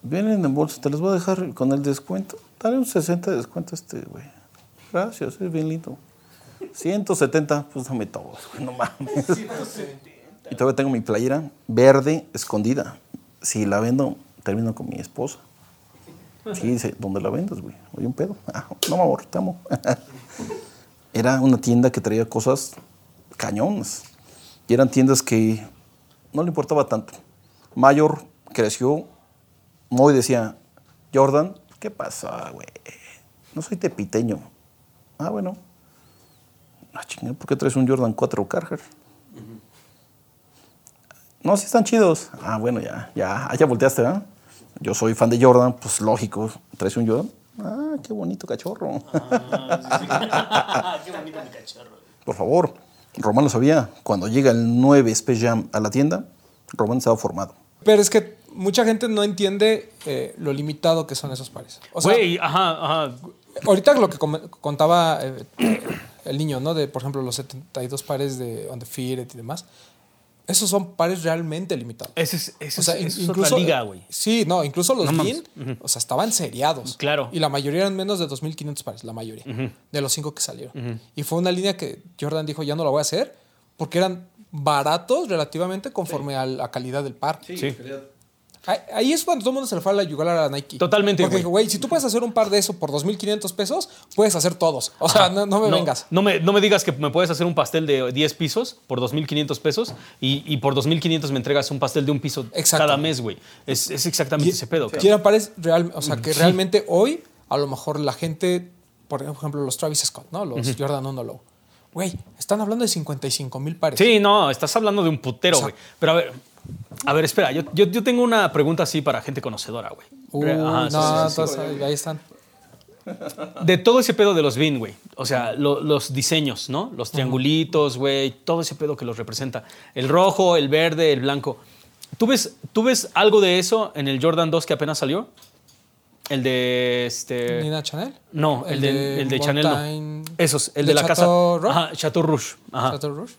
Vienen en bolsa, te las voy a dejar con el descuento. Dale un 60 de descuento a este, güey. Gracias, es bien lindo. 170, pues dame todos, güey, no mames. Y todavía tengo mi playera verde escondida. Si la vendo, termino con mi esposa. Sí, dice, ¿dónde la vendes, güey? Oye, un pedo. Ah, no, amor, te amo. Era una tienda que traía cosas cañones. Y eran tiendas que no le importaba tanto. Mayor creció, Moy decía, Jordan, ¿qué pasa, güey? No soy tepiteño. Ah, bueno. Ah, chingada, ¿por qué traes un Jordan 4 Carhartt? No, sí están chidos. Ah, bueno, ya, ya, ah, ya volteaste, ¿verdad? Yo soy fan de Jordan, pues lógico. ¿Traes un Jordan? Ah, qué bonito cachorro. Qué bonito mi cachorro. Por favor, Román lo sabía. Cuando llega el 9 Space Jam a la tienda, Román estaba formado. Pero es que mucha gente no entiende eh, lo limitado que son esos pares. O sea, Güey, ajá, ajá. ahorita lo que contaba eh, el niño, ¿no? De, por ejemplo, los 72 pares de Undefeated y demás. Esos son pares realmente limitados. Ese es, ese O sea, es, in- eso es incluso, otra liga, güey. Sí, no, incluso los No mames. Bean, o sea, estaban seriados. Claro. Y la mayoría eran menos de 2.500 pares, la mayoría, de los cinco que salieron. Y fue una línea que Jordan dijo, ya no la voy a hacer, porque eran baratos relativamente conforme a la calidad del par. Sí. Ahí- Ahí es cuando todo el mundo se le fue a la yugular a Nike. Totalmente, Porque güey. si tú puedes hacer un par de eso por 2.500 pesos, puedes hacer todos. O sea, no, no me vengas. No me, no me digas que me puedes hacer un pastel de 10 pisos por 2.500 pesos y, y por 2.500 me entregas un pastel de un piso Exacto. cada mes, güey. Es, es exactamente ese pedo, pares real, o sea, que realmente hoy, a lo mejor la gente, por ejemplo, los Travis Scott, ¿no? Los Jordan 1 Low. Güey, están hablando de 55 mil pares. Sí, no, estás hablando de un putero, O sea- güey. Pero a ver, a ver, espera, yo, yo, yo tengo una pregunta así para gente conocedora, güey. Uh, ajá, sí, no, sí, sí, entonces, ahí- ahí están. De todo ese pedo de los Bean, güey. O sea, lo- los diseños, ¿no? Los triangulitos, güey. Todo ese pedo que los representa. El rojo, el verde, el blanco. ¿Tú ves, ¿Tú ves algo de eso en el Jordan 2 que apenas salió? El de este. Nina Chanel. No, el, de, el de Chanel no. Esos, el ¿De de, la Chateau casa. Rouge? Ajá, Chateau Rouge. Ajá. Chateau Rouge.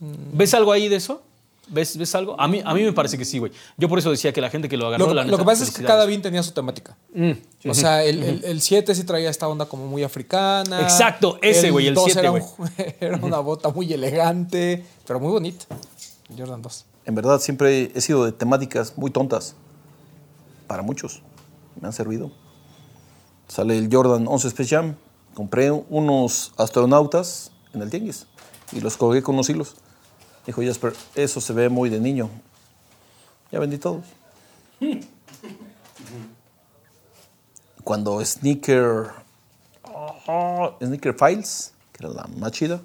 ¿Ves algo ahí de eso? ¿Ves, ¿Ves algo? A mí, a mí me parece que sí, güey. Yo por eso decía que la gente que lo agarró, Lo, la lo que pasa es que cada bean tenía su temática. Mm, O sea, el, el, el 7 sí traía esta onda como muy africana. Exacto, ese, güey, el 2 7, era, un- era una bota muy elegante, pero muy bonita. Jordan 2. En verdad, siempre he sido de temáticas muy tontas. Para muchos. Me han servido. Sale el Jordan 11 Space Jam. Compré unos astronautas en el tianguis y los colgué con unos hilos. Dijo Jasper, eso se ve muy de niño. Ya vendí todos. Cuando Sneaker, oh, Sneaker Files, que era la más chida,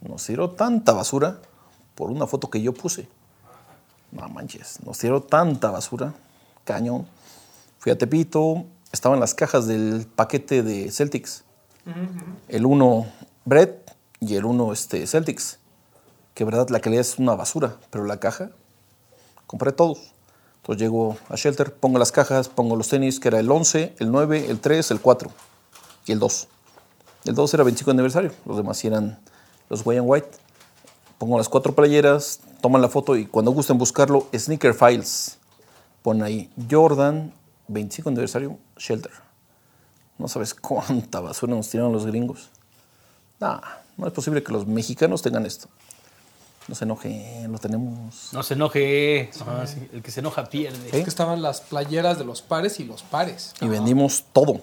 nos tiró tanta basura por una foto que yo puse. No manches, nos tiró tanta basura, cañón. Fui a Tepito, estaban las cajas del paquete de Celtics. El uno Brett y el uno este, Celtics. Que verdad la calidad es una basura, pero la caja, compré todos. Entonces llego a Shelter, pongo las cajas, pongo los tenis, que era el 11, el 9, el 3, el 4 y el 2. El 2 era 25 aniversario, los demás eran los White and White. Pongo las cuatro playeras, toman la foto y cuando gusten buscarlo, Sneaker Files. Ponen ahí Jordan 25 aniversario Shelter. No sabes cuánta basura nos tiraron los gringos. Nah, no es posible que los mexicanos tengan esto. No se enojen, lo tenemos. No se enoje. Ah, sí, El que se enoja pierde. Es que estaban las playeras de los pares y los pares. Y vendimos todo.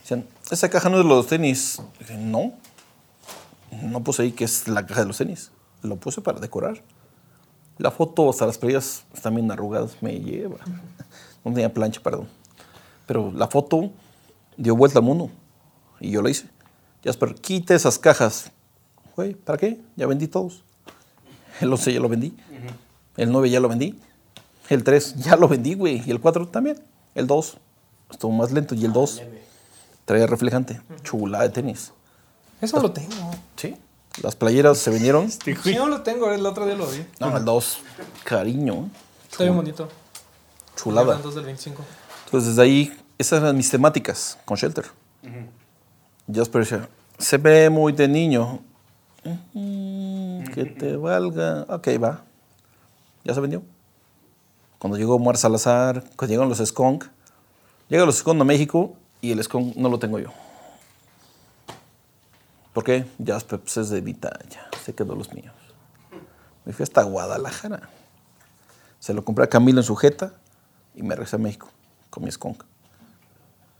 Decían, esa caja no es de los tenis. Dije, no. No puse ahí que es la caja de los tenis. Lo puse para decorar. La foto, hasta las playeras están bien arrugadas, me lleva. No tenía plancha, perdón. Pero la foto dio vuelta al mundo. Y yo la hice. Jasper, quita esas cajas. Güey, ¿para qué? Ya vendí todos. El 11 ya lo vendí. El 9 ya lo vendí. El 3 ya lo vendí, güey. Y el 4 también. El 2 estuvo más lento. Y el 2 traía reflejante. Chula de tenis. Eso lo tengo. Sí. Las playeras se vendieron. Sí, no lo tengo, el otro día lo vi. No, el 2. Cariño. Está bien bonito. Chulada. Jordan 2 del 25. Entonces desde ahí, esas eran mis temáticas con Shelter. Jasper decía, se ve muy de niño. Ujú, Que te valga. Ok, va. Ya se vendió. Cuando llegó Omar Salazar, cuando llegaron los Skunk, llegan los Skunk a México y el Skunk no lo tengo yo. ¿Por qué? Jasper pues, es de mi talla, se quedó los míos. Me fui hasta Guadalajara. Se lo compré a Camilo en su jeta y me regresé a México con mi skunk.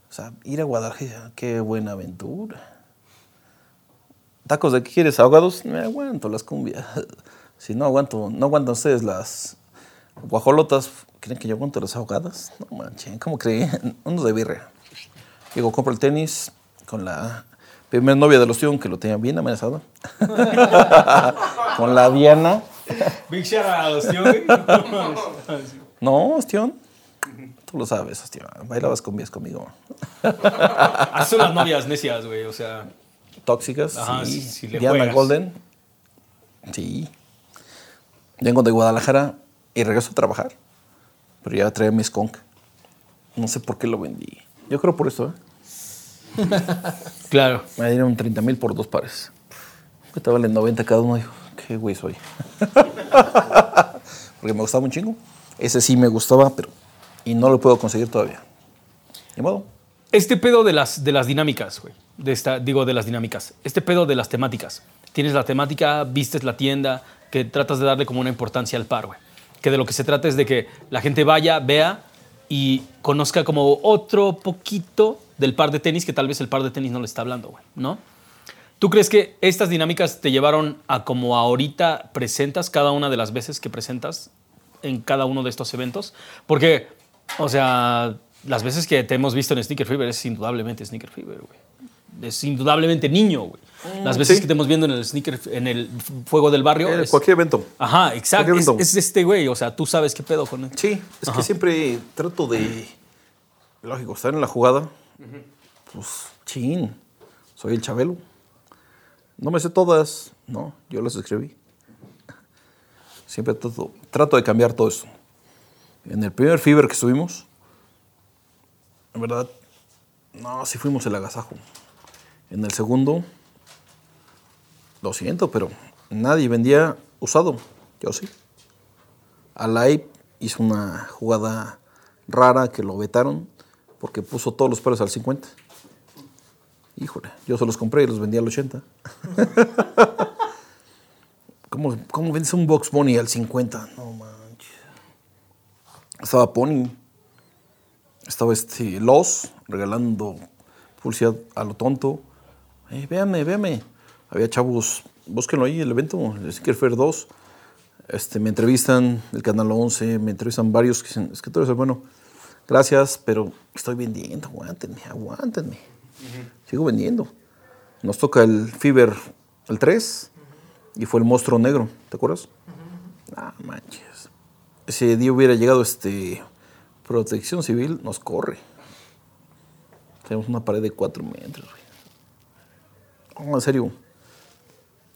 O sea, ir a Guadalajara, qué buena aventura. ¿Tacos de qué quieres? ¿Ahogados? Me aguanto las cumbias. Si no aguanto, no aguantan ustedes las guajolotas, ¿creen que yo aguanto las ahogadas? No manchen, ¿cómo creen? Uno de birria. Llego, compro el tenis con la primera novia de los tíos que lo tenía bien amenazado. con la Diana. Big shout out. No, Ostión. Tú lo sabes, Ostión. Bailabas cumbias conmigo. Así son las novias necias, güey. O sea, Tóxicas. Ajá, sí. si- le Diana juegas. Golden. Sí. Vengo de Guadalajara y regreso a trabajar. Pero ya traía mi skunk. No sé por qué lo vendí. Yo creo por eso, ¿eh? claro. Me dieron 30 mil por dos pares. Que te valen 90 cada uno. Digo, qué güey soy. Porque me gustaba un chingo. Ese sí me gustaba, pero. Y no lo puedo conseguir todavía. Ni modo. Este pedo de las, de las dinámicas, güey. De esta, digo, de las dinámicas. Este pedo de las temáticas. Tienes la temática, vistes la tienda, que tratas de darle como una importancia al par, güey. Que de lo que se trata es de que la gente vaya, vea y conozca como otro poquito del par de tenis que tal vez el par de tenis no le está hablando, güey, ¿no? ¿Tú crees que estas dinámicas te llevaron a como ahorita presentas cada una de las veces que presentas en cada uno de estos eventos? Porque, o sea, las veces que te hemos visto en Sneaker Fever es indudablemente Sneaker Fever, güey. Es indudablemente niño, güey. Las veces sí. que te hemos viendo en el Sneaker, en el Fuego del Barrio. Eh, es- cualquier evento. Ajá, exacto. es este güey, o sea, tú sabes qué pedo con él. Sí, es que siempre trato de. Lógico, estar en la jugada. Pues, chin. Soy el Chabelo. No me sé todas. No, yo las escribí. Siempre trato, trato de cambiar todo eso. En el primer Fever que estuvimos, en verdad, no, sí fuimos el agasajo. En el segundo, lo siento, pero nadie vendía usado. Yo sí. Alay hizo una jugada rara que lo vetaron porque puso todos los pares al 50. Híjole, yo se los compré y los vendí al 80. ¿Cómo, ¿Cómo vendes un Box Bunny al 50? No manches. Estaba Pony. Estaba este Los regalando publicidad a lo tonto. Eh, véame, véame. Había chavos, búsquenlo ahí, el evento, el Sneaker Fair 2. Este, me entrevistan el Canal 11, me entrevistan varios que dicen, es que tú eres. Gracias, pero estoy vendiendo, aguántenme, aguántenme. Sigo vendiendo. Nos toca el Fever, el 3, y fue el monstruo negro, ¿te acuerdas? Ah, manches. Ese día hubiera llegado este Protección Civil, nos corre. Tenemos una pared de 4 metros, güey. No, en serio.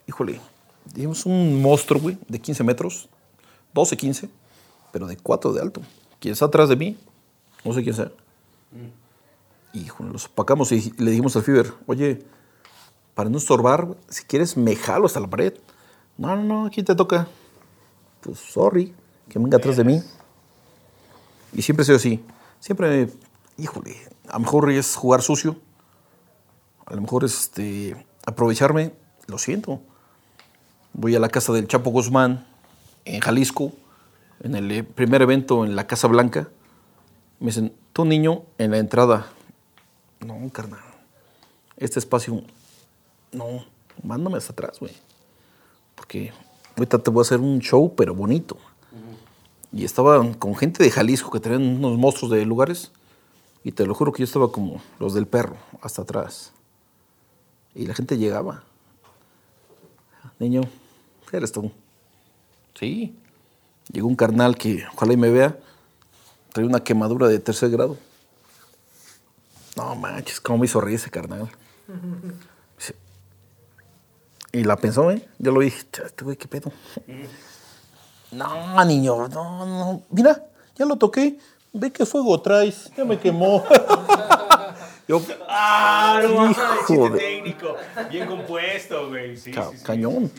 Híjole, Dimos un monstruo, güey, de 15 metros, 12, 15, pero de 4 de alto. ¿Quién está atrás de mí? No sé quién sea. Híjole, los opacamos y le dijimos al Fiber, oye, para no estorbar, güey, si quieres me jalo hasta la pared. No, no, no, aquí te toca. Pues sorry, que venga atrás de mí. Y siempre sido así. Siempre, híjole, a lo mejor es jugar sucio. A lo mejor es este, aprovecharme. Lo siento. Voy a la casa del Chapo Guzmán en Jalisco, en el eh, primer evento en la Casa Blanca. Me dicen, tú niño, en la entrada. No, carnal. Este espacio, no, mándame hasta atrás, güey. Porque ahorita te voy a hacer un show, pero bonito. Y estaba con gente de Jalisco que tenían unos monstruos de lugares. Y te lo juro que yo estaba como los del perro, hasta atrás. Y la gente llegaba. Niño, ¿qué eres tú? Sí. Llegó un carnal que ojalá y me vea. Traía una quemadura de tercer grado. No manches, cómo me hizo reír ese carnal. Y la pensó, ¿eh? Yo lo dije, "Cha, este güey, ¿qué pedo? No, niño, no, no. Mira, ya lo toqué. Ve qué fuego traes. Ya me quemó. Yo, ¡Ah, no Hijo de- técnico! Bien compuesto, güey. Sí, Ca- sí, sí. cañón.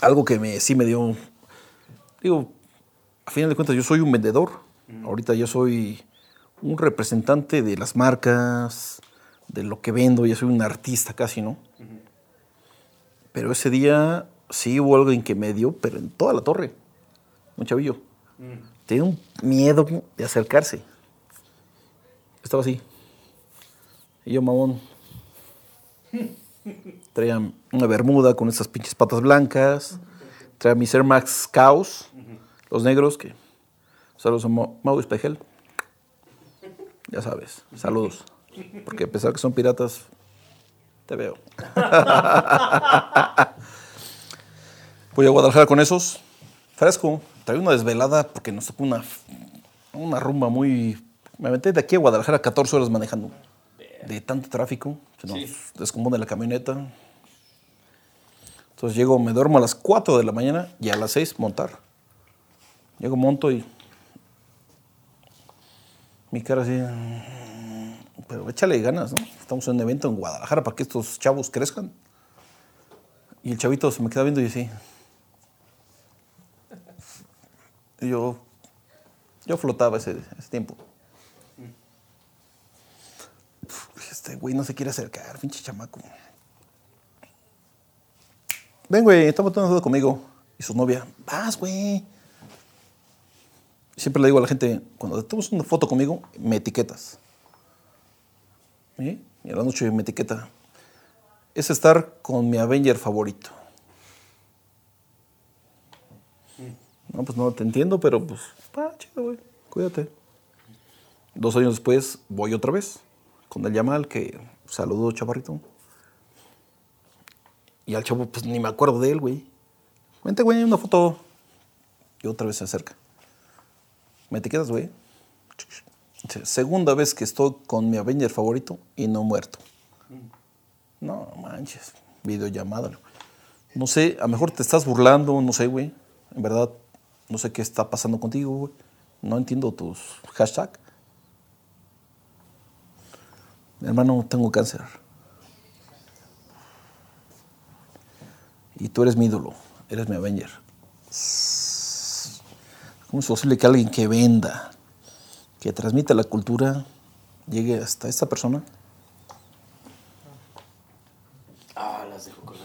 Algo que me, sí me dio. Digo, a final de cuentas, yo soy un vendedor. Ahorita yo soy un representante de las marcas, de lo que vendo. Ya soy un artista casi, ¿no? Pero ese día sí hubo algo en que me dio, pero en toda la torre. Un chavillo. Tenía un miedo de acercarse. Estaba así. Y yo, mamón. Traía una bermuda con esas pinches patas blancas. Traía mis Air Max Caos, los negros, que saludos a Mau Mau Espejel. Ya sabes, saludos. Porque a pesar que son piratas, te veo. Voy a Guadalajara con esos. Fresco. Traía una desvelada porque nos tocó una, una rumba muy... Me aventé de aquí a Guadalajara 14 horas manejando. De tanto tráfico. Se nos descompone la camioneta. Entonces llego, me duermo a las 4 de la mañana y a las 6 montar. Llego, monto y. Mi cara así. Pero échale ganas, ¿no? Estamos en un evento en Guadalajara para que estos chavos crezcan. Y el chavito se me queda viendo y así. Y yo. Yo flotaba ese, ese tiempo. Este güey no se quiere acercar, pinche chamaco. Ven, güey, tomando foto conmigo. Y su novia, vas, güey. Siempre le digo a la gente, cuando tomas una foto conmigo, me etiquetas. ¿Sí? Y a la noche me etiqueta. Es estar con mi Avenger favorito. No, pues no te entiendo, pero pues, ah, chido, güey. Cuídate. Dos años después voy otra vez con el Yamal, que saludó chaparrito. Y al chavo, pues ni me acuerdo de él, güey. Vente, güey, una foto. Y otra vez se acerca. ¿Me etiquetas, güey? Dice, Segunda vez que estoy con mi Avenger favorito y no muerto. No manches, videollamada. No sé, a lo mejor te estás burlando, no sé, güey. En verdad, no sé qué está pasando contigo, güey. No entiendo tus hashtags. Mi hermano, tengo cáncer. Y tú eres mi ídolo, eres mi Avenger. ¿Cómo es posible que alguien que venda, que transmita la cultura, llegue hasta esta persona? Ah, las dejo correr.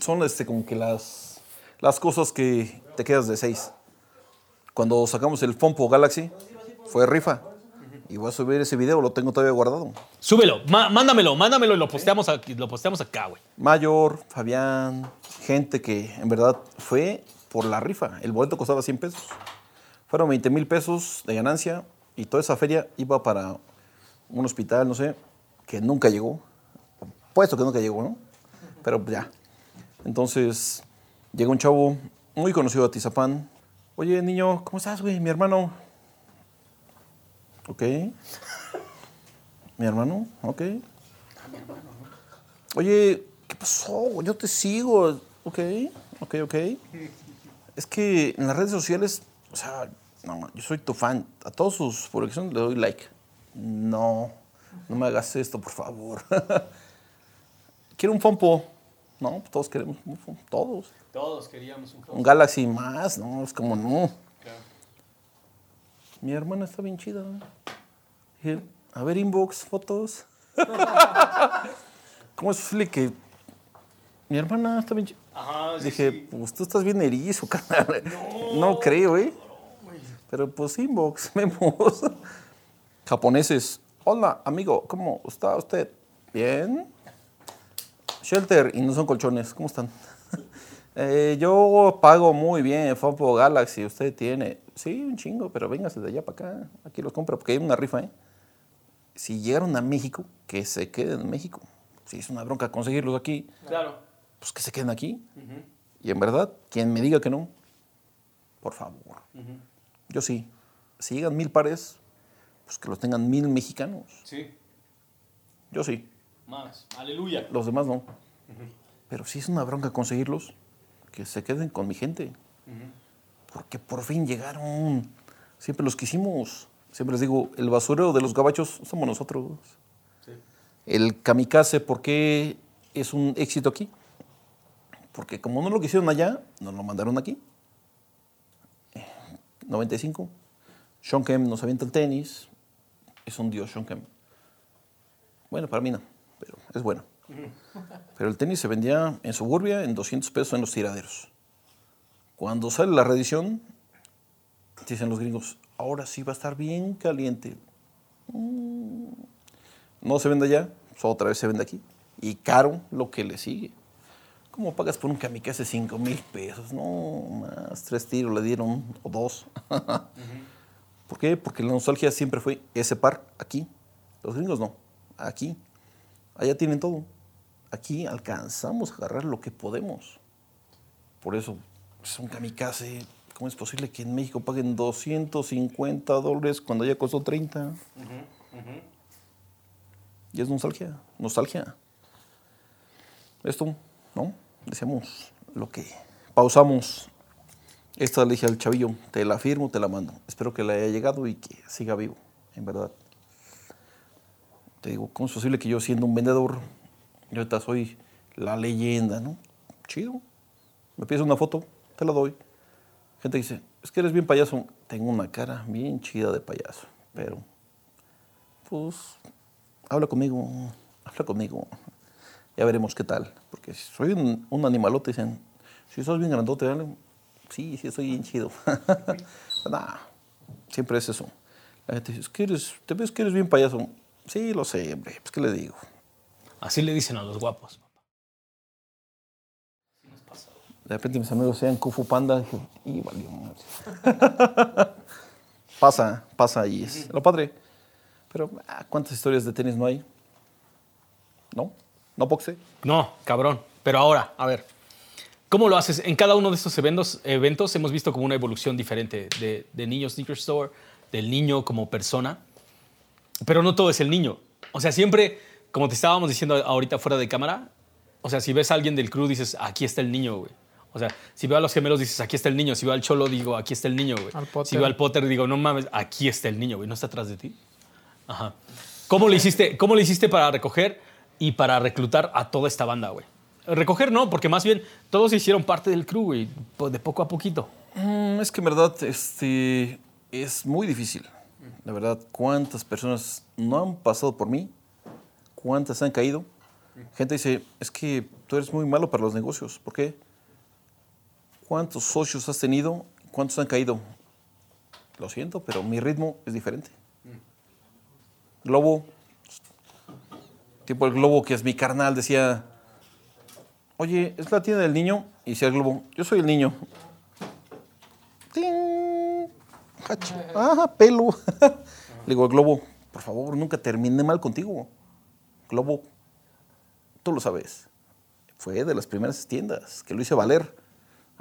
Son este, como que las, las cosas que te quedas de seis. Cuando sacamos el Fompo Galaxy, fue rifa. Y voy a subir ese video, lo tengo todavía guardado. Súbelo, má- mándamelo, mándamelo y lo posteamos, aquí, lo posteamos acá, güey. Mayor, Fabián, gente que en verdad fue por la rifa. El boleto costaba 100 pesos. Fueron 20 mil pesos de ganancia y toda esa feria iba para un hospital, no sé, que nunca llegó. Puesto que nunca llegó, ¿no? Pero ya. Entonces, llega un chavo muy conocido de Atizapán. Oye, niño, ¿cómo estás, güey? Mi hermano. Ok. Mi hermano, ok. Oye, ¿qué pasó? Yo te sigo. Ok, ok, ok. Es que en las redes sociales, o sea, no, yo soy tu fan. A todas sus publicaciones le doy like. No. no me hagas esto, por favor. Quiero un Fompo. No, todos queremos un Fompo, todos. Todos queríamos un Un Galaxy más, no, es como no. Mi hermana está bien chida. Dije, a ver, inbox, fotos. ¿Cómo es posible que mi hermana está bien chida? Ajá, sí, Dije, sí. pues tú estás bien erizo, carnal. No, creo, ¿eh? Pero pues inbox, vemos. Japoneses. Hola, amigo, ¿cómo está usted? Bien. Shelter, y no son colchones, ¿cómo están? Eh, yo pago muy bien, Fompo Galaxy, usted tiene. Sí, un chingo, pero véngase de allá para acá. Aquí los compro, porque hay una rifa, ¿eh? Si llegaron a México, que se queden en México. Si es una bronca conseguirlos aquí, Claro. pues que se queden aquí. Y en verdad, quien me diga que no, por favor. Yo sí. Si llegan mil pares, pues que los tengan mil mexicanos. Sí. Yo sí. Más. Aleluya. Los demás no. Pero si es una bronca conseguirlos, que se queden con mi gente. Porque por fin llegaron. Siempre los quisimos. Siempre les digo, el basurero de los gabachos somos nosotros. El kamikaze, ¿por qué es un éxito aquí? Porque como no lo quisieron allá, nos lo mandaron aquí. Eh, 95. Sean Kemp nos avienta el tenis. Es un dios, Sean Kemp. Bueno, para mí no, pero es bueno. Pero el tenis se vendía en suburbia en 200 pesos en los tiraderos. Cuando sale la reedición, dicen los gringos, ahora sí va a estar bien caliente. Mm. No se vende allá, otra vez se vende aquí. Y caro lo que le sigue. ¿Cómo pagas por un kamikaze 5 mil pesos? No, más tres tiros le dieron, o dos. ¿Por qué? Porque la nostalgia siempre fue ese par aquí. Los gringos no, aquí. Allá tienen todo. Aquí alcanzamos a agarrar lo que podemos. Por eso es un kamikaze. ¿Cómo es posible que en México paguen 250 dólares cuando ya costó 30? Y es nostalgia, nostalgia. Esto, ¿no? Decíamos lo que pausamos. Esta le dije al chavillo, te la firmo, te la mando. Espero que le haya llegado y que siga vivo, en verdad. Te digo, ¿cómo es posible que yo siendo un vendedor, yo ahorita soy la leyenda, ¿no? Chido. Me pides una foto, te la doy. Gente dice, es que eres bien payaso. Tengo una cara bien chida de payaso, pero pues habla conmigo, habla conmigo. Ya veremos qué tal. Porque si soy un, animalote, dicen, si sos bien grandote, dale. Sí, sí, estoy bien chido. nah, siempre es eso. La gente dice, es que eres, ¿te ves que eres bien payaso? Sí, lo sé, hombre. Pues, ¿qué le digo? Así le dicen a los guapos. De repente mis amigos sean Kung Fu Panda dije, y valió madre". pasa, pasa y es lo padre. Pero, ah, ¿cuántas historias de tenis no hay? ¿No? ¿No boxe? No, cabrón. Pero ahora, a ver. ¿Cómo lo haces? En cada uno de estos eventos, eventos hemos visto como una evolución diferente de, de niño sneaker store, del niño como persona. Pero no todo es el niño. O sea, siempre, como te estábamos diciendo ahorita fuera de cámara, o sea, si ves a alguien del crew, dices, aquí está el niño, güey. O sea, si veo a los gemelos, dices, aquí está el niño. Si veo al cholo, digo, aquí está el niño, güey. Al Potter. Si veo al Potter, digo, no mames, aquí está el niño, güey. No está atrás de ti. Ajá. ¿Cómo le hiciste, cómo le hiciste para recoger y para reclutar a toda esta banda, güey? Recoger no, porque más bien todos se hicieron parte del crew, güey, de poco a poquito. Mm, es que en verdad este, es muy difícil. La verdad, ¿cuántas personas no han pasado por mí? ¿Cuántas han caído? Gente dice, es que tú eres muy malo para los negocios. ¿Por qué? ¿Cuántos socios has tenido? ¿Cuántos han caído? Lo siento, pero mi ritmo es diferente. Globo, tipo el Globo que es mi carnal, decía, oye, ¿es la tienda del niño? Y decía el Globo, yo soy el niño. ¡Ting! Ah, pelo. Le digo, Globo, por favor, nunca terminé mal contigo. Globo, tú lo sabes. Fue de las primeras tiendas que lo hice valer.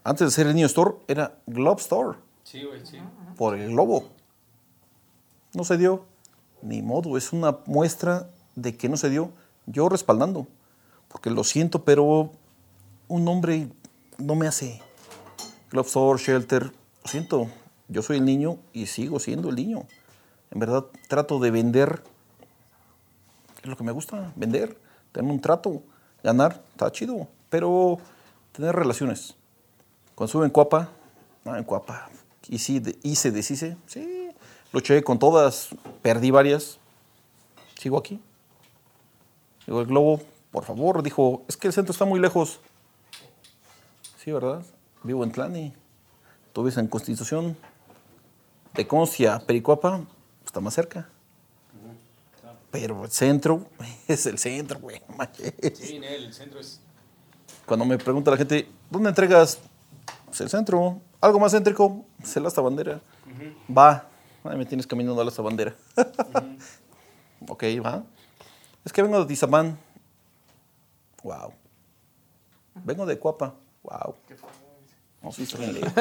Antes de ser el Niño Store, era Globe Store, Sí, güey, sí. por el Globo. No se dio. Ni modo, es una muestra de que no se dio. Yo respaldando. Porque lo siento, pero un hombre no me hace. Glove Store, Shelter, lo siento. Yo soy el niño y sigo siendo el niño. En verdad, trato de vender es lo que me gusta, vender, tener un trato, ganar, está chido, pero tener relaciones. Cuando estuve en Cuapa, no, en Cuapa, hice, de- hice, deshice, sí, luché con todas, perdí varias, sigo aquí. Digo, el globo, por favor, dijo, es que el centro está muy lejos. Sí, ¿verdad? Vivo en Tlani. Tú vives en Constitución. De Concia Pericuapa, está más cerca. Pero el centro es el centro, güey. Sí, el centro es. Cuando me pregunta la gente, ¿dónde entregas? Pues el centro. Algo más céntrico, se la bandera. Va. Ay, me tienes caminando a la bandera. ok, va. Es que vengo de Tizapán. Wow. Vengo de Cuapa. Wow. No, sí, está bien lejos.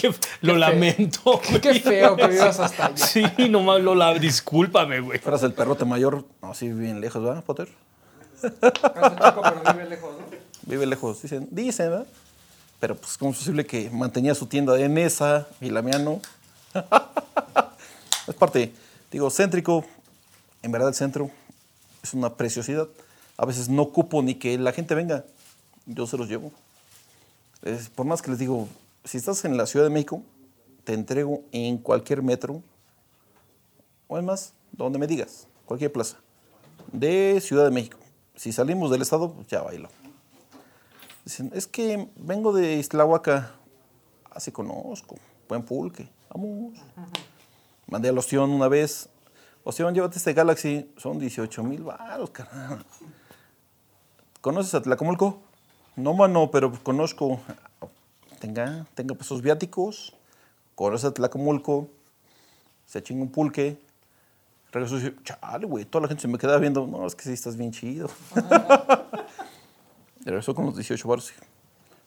Que- lo lamento. güey. Qué feo que vivas hasta allá. Sí, nomás lo la. Discúlpame, güey. Fueras el perrote mayor. No, sí, bien lejos, ¿verdad, Potter? pero vive lejos, ¿no? Vive lejos, dicen, dicen, ¿verdad? Pero pues, ¿cómo es posible que mantenía su tienda en esa y la mía no? es parte, digo, céntrico. En verdad, el centro es una preciosidad. A veces no ocupo ni que la gente venga, yo se los llevo. Es- por más que les digo, si estás en la Ciudad de México, te entrego en cualquier metro, o es más, donde me digas, cualquier plaza, de Ciudad de México. Si salimos del estado, ya bailo. Dicen, es que vengo de Islahuaca. Así conozco. Buen pulque. Vamos. Mandé al Ostión una vez. Ostión, llévate este Galaxy. Son 18 mil baros, carnal. ¿Conoces a Tlacomulco? No, mano, pero conozco. Tenga, tenga sus viáticos. Conoce a Tlacomulco. Se chinga un pulque. Regresó y dice, chale, güey. Toda la gente se me quedaba viendo. No, es que sí estás bien chido. Regresó con los 18 baros.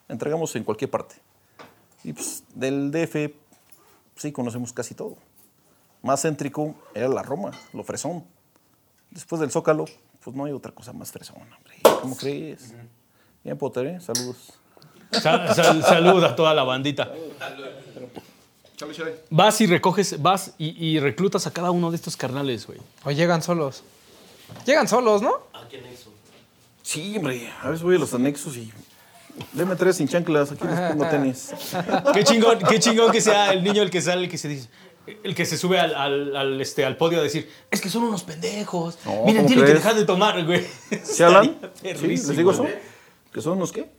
Entregamos en cualquier parte. Y pues del DF, sí, conocemos casi todo. Más céntrico era la Roma, lo fresón. Después del Zócalo, pues no hay otra cosa más fresón, hombre. ¿Cómo crees? Bien, Potter, ¿eh? Saludos. Sal- sal- salud a toda la bandita. Vas y recoges, vas y, y reclutas a cada uno de estos carnales, güey. O llegan solos. Llegan solos, ¿no? Sí, hombre. A veces voy a los anexos y... Deme tres sin chanclas, aquí les pongo tenis. Qué chingón, qué chingón que sea el niño el que sale, el que se dice. El que se sube al, al- al, este, al podio a decir, es que son unos pendejos. No, Miren, ¿cómo tienen que dejar de tomar, güey. ¿Se hablan? Sí, les digo eso. ¿Que son los qué?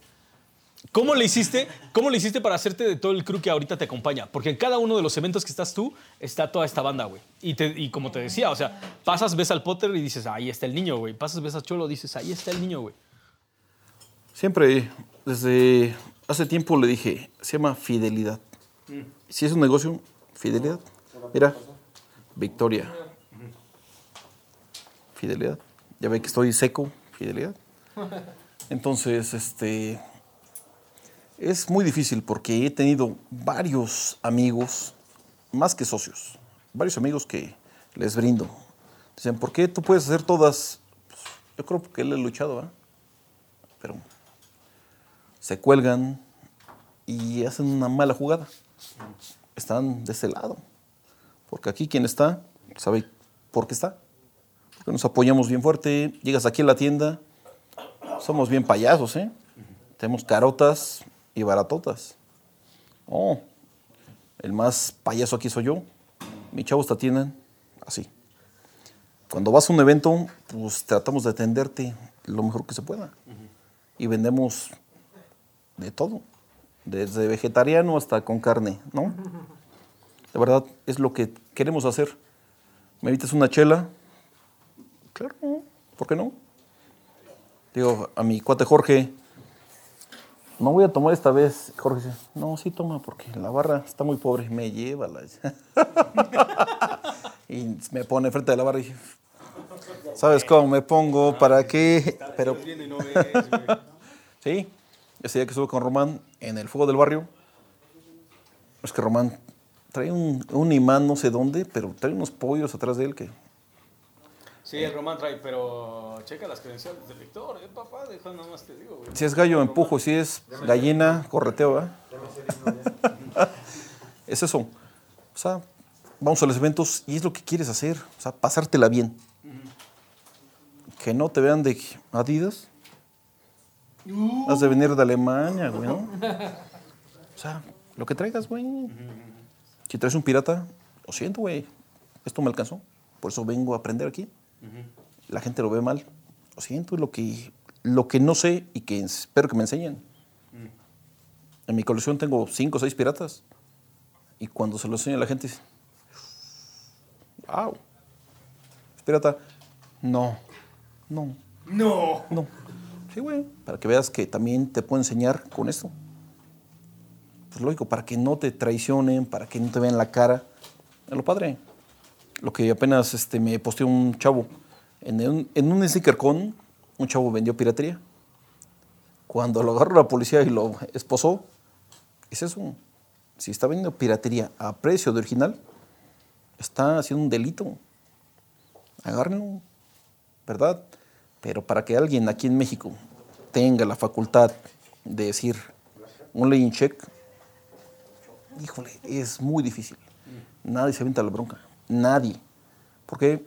¿Cómo le hiciste? ¿Cómo le hiciste para hacerte de todo el crew que ahorita te acompaña? Porque en cada uno de los eventos que estás tú está toda esta banda, güey. Y, y como te decía, o sea, pasas, ves al Potter y dices, ahí está el niño, güey. Pasas, ves a Cholo, dices, ahí está el niño, güey. Siempre, desde hace tiempo le dije, se llama fidelidad. Si es un negocio, fidelidad. Mira, Victoria. Fidelidad. Ya ve que estoy seco, fidelidad. Entonces, este, es muy difícil porque he tenido varios amigos, más que socios, varios amigos que les brindo. Dicen, ¿por qué tú puedes hacer todas? Pues, yo creo que él ha luchado, ¿ah? Pero se cuelgan y hacen una mala jugada. Están de ese lado. Porque aquí quien está sabe por qué está. Porque nos apoyamos bien fuerte. Llegas aquí a la tienda, somos bien payasos, ¿eh? Tenemos carotas y baratotas. Oh, el más payaso aquí soy yo. Mis chavos te atienden así. Cuando vas a un evento, pues tratamos de atenderte lo mejor que se pueda. Y vendemos de todo, desde vegetariano hasta con carne, ¿no? De verdad, es lo que queremos hacer. ¿Me evitas una chela? Claro, ¿por qué no? Digo, a mi cuate Jorge, no voy a tomar esta vez. Jorge dice, no, sí toma, porque la barra está muy pobre. Me lleva y me pone frente de la barra y dije, ¿sabes cómo me pongo? ¿Para qué? Pero Sí, ese día que estuve con Román en el fuego del barrio, es que Román trae un, un imán no sé dónde, pero trae unos pollos atrás de él que... Sí, el Román trae, pero checa las credenciales del lector, eh, papá, deja nada más te digo, güey. Si es gallo, empujo, si es gallina, correteo, ¿verdad? es eso. O sea, vamos a los eventos y es lo que quieres hacer, o sea, pasártela bien. que no te vean de Adidas. Has de venir de Alemania, güey, ¿no? O sea, lo que traigas, güey. Si traes un pirata, lo siento, güey. Esto me alcanzó. Por eso vengo a aprender aquí. La gente lo ve mal. Lo siento, lo que, lo que no sé y que espero que me enseñen. En mi colección tengo cinco o seis piratas. Y cuando se lo enseño a la gente, dice, wow. ¿Es pirata? No. No. No. No. Sí, güey. Para que veas que también te puedo enseñar con esto. Pues lógico, para que no te traicionen, para que no te vean la cara. Es lo padre. Lo que apenas este, me posteó un chavo. En un, en un un chavo vendió piratería. Cuando lo agarró la policía y lo esposó, es eso. Si está vendiendo piratería a precio de original, está haciendo un delito. Agárrenlo, ¿verdad? Pero para que alguien aquí en México tenga la facultad de decir un ley check, híjole, es muy difícil. Nadie se avienta la bronca. Nadie. ¿Por qué?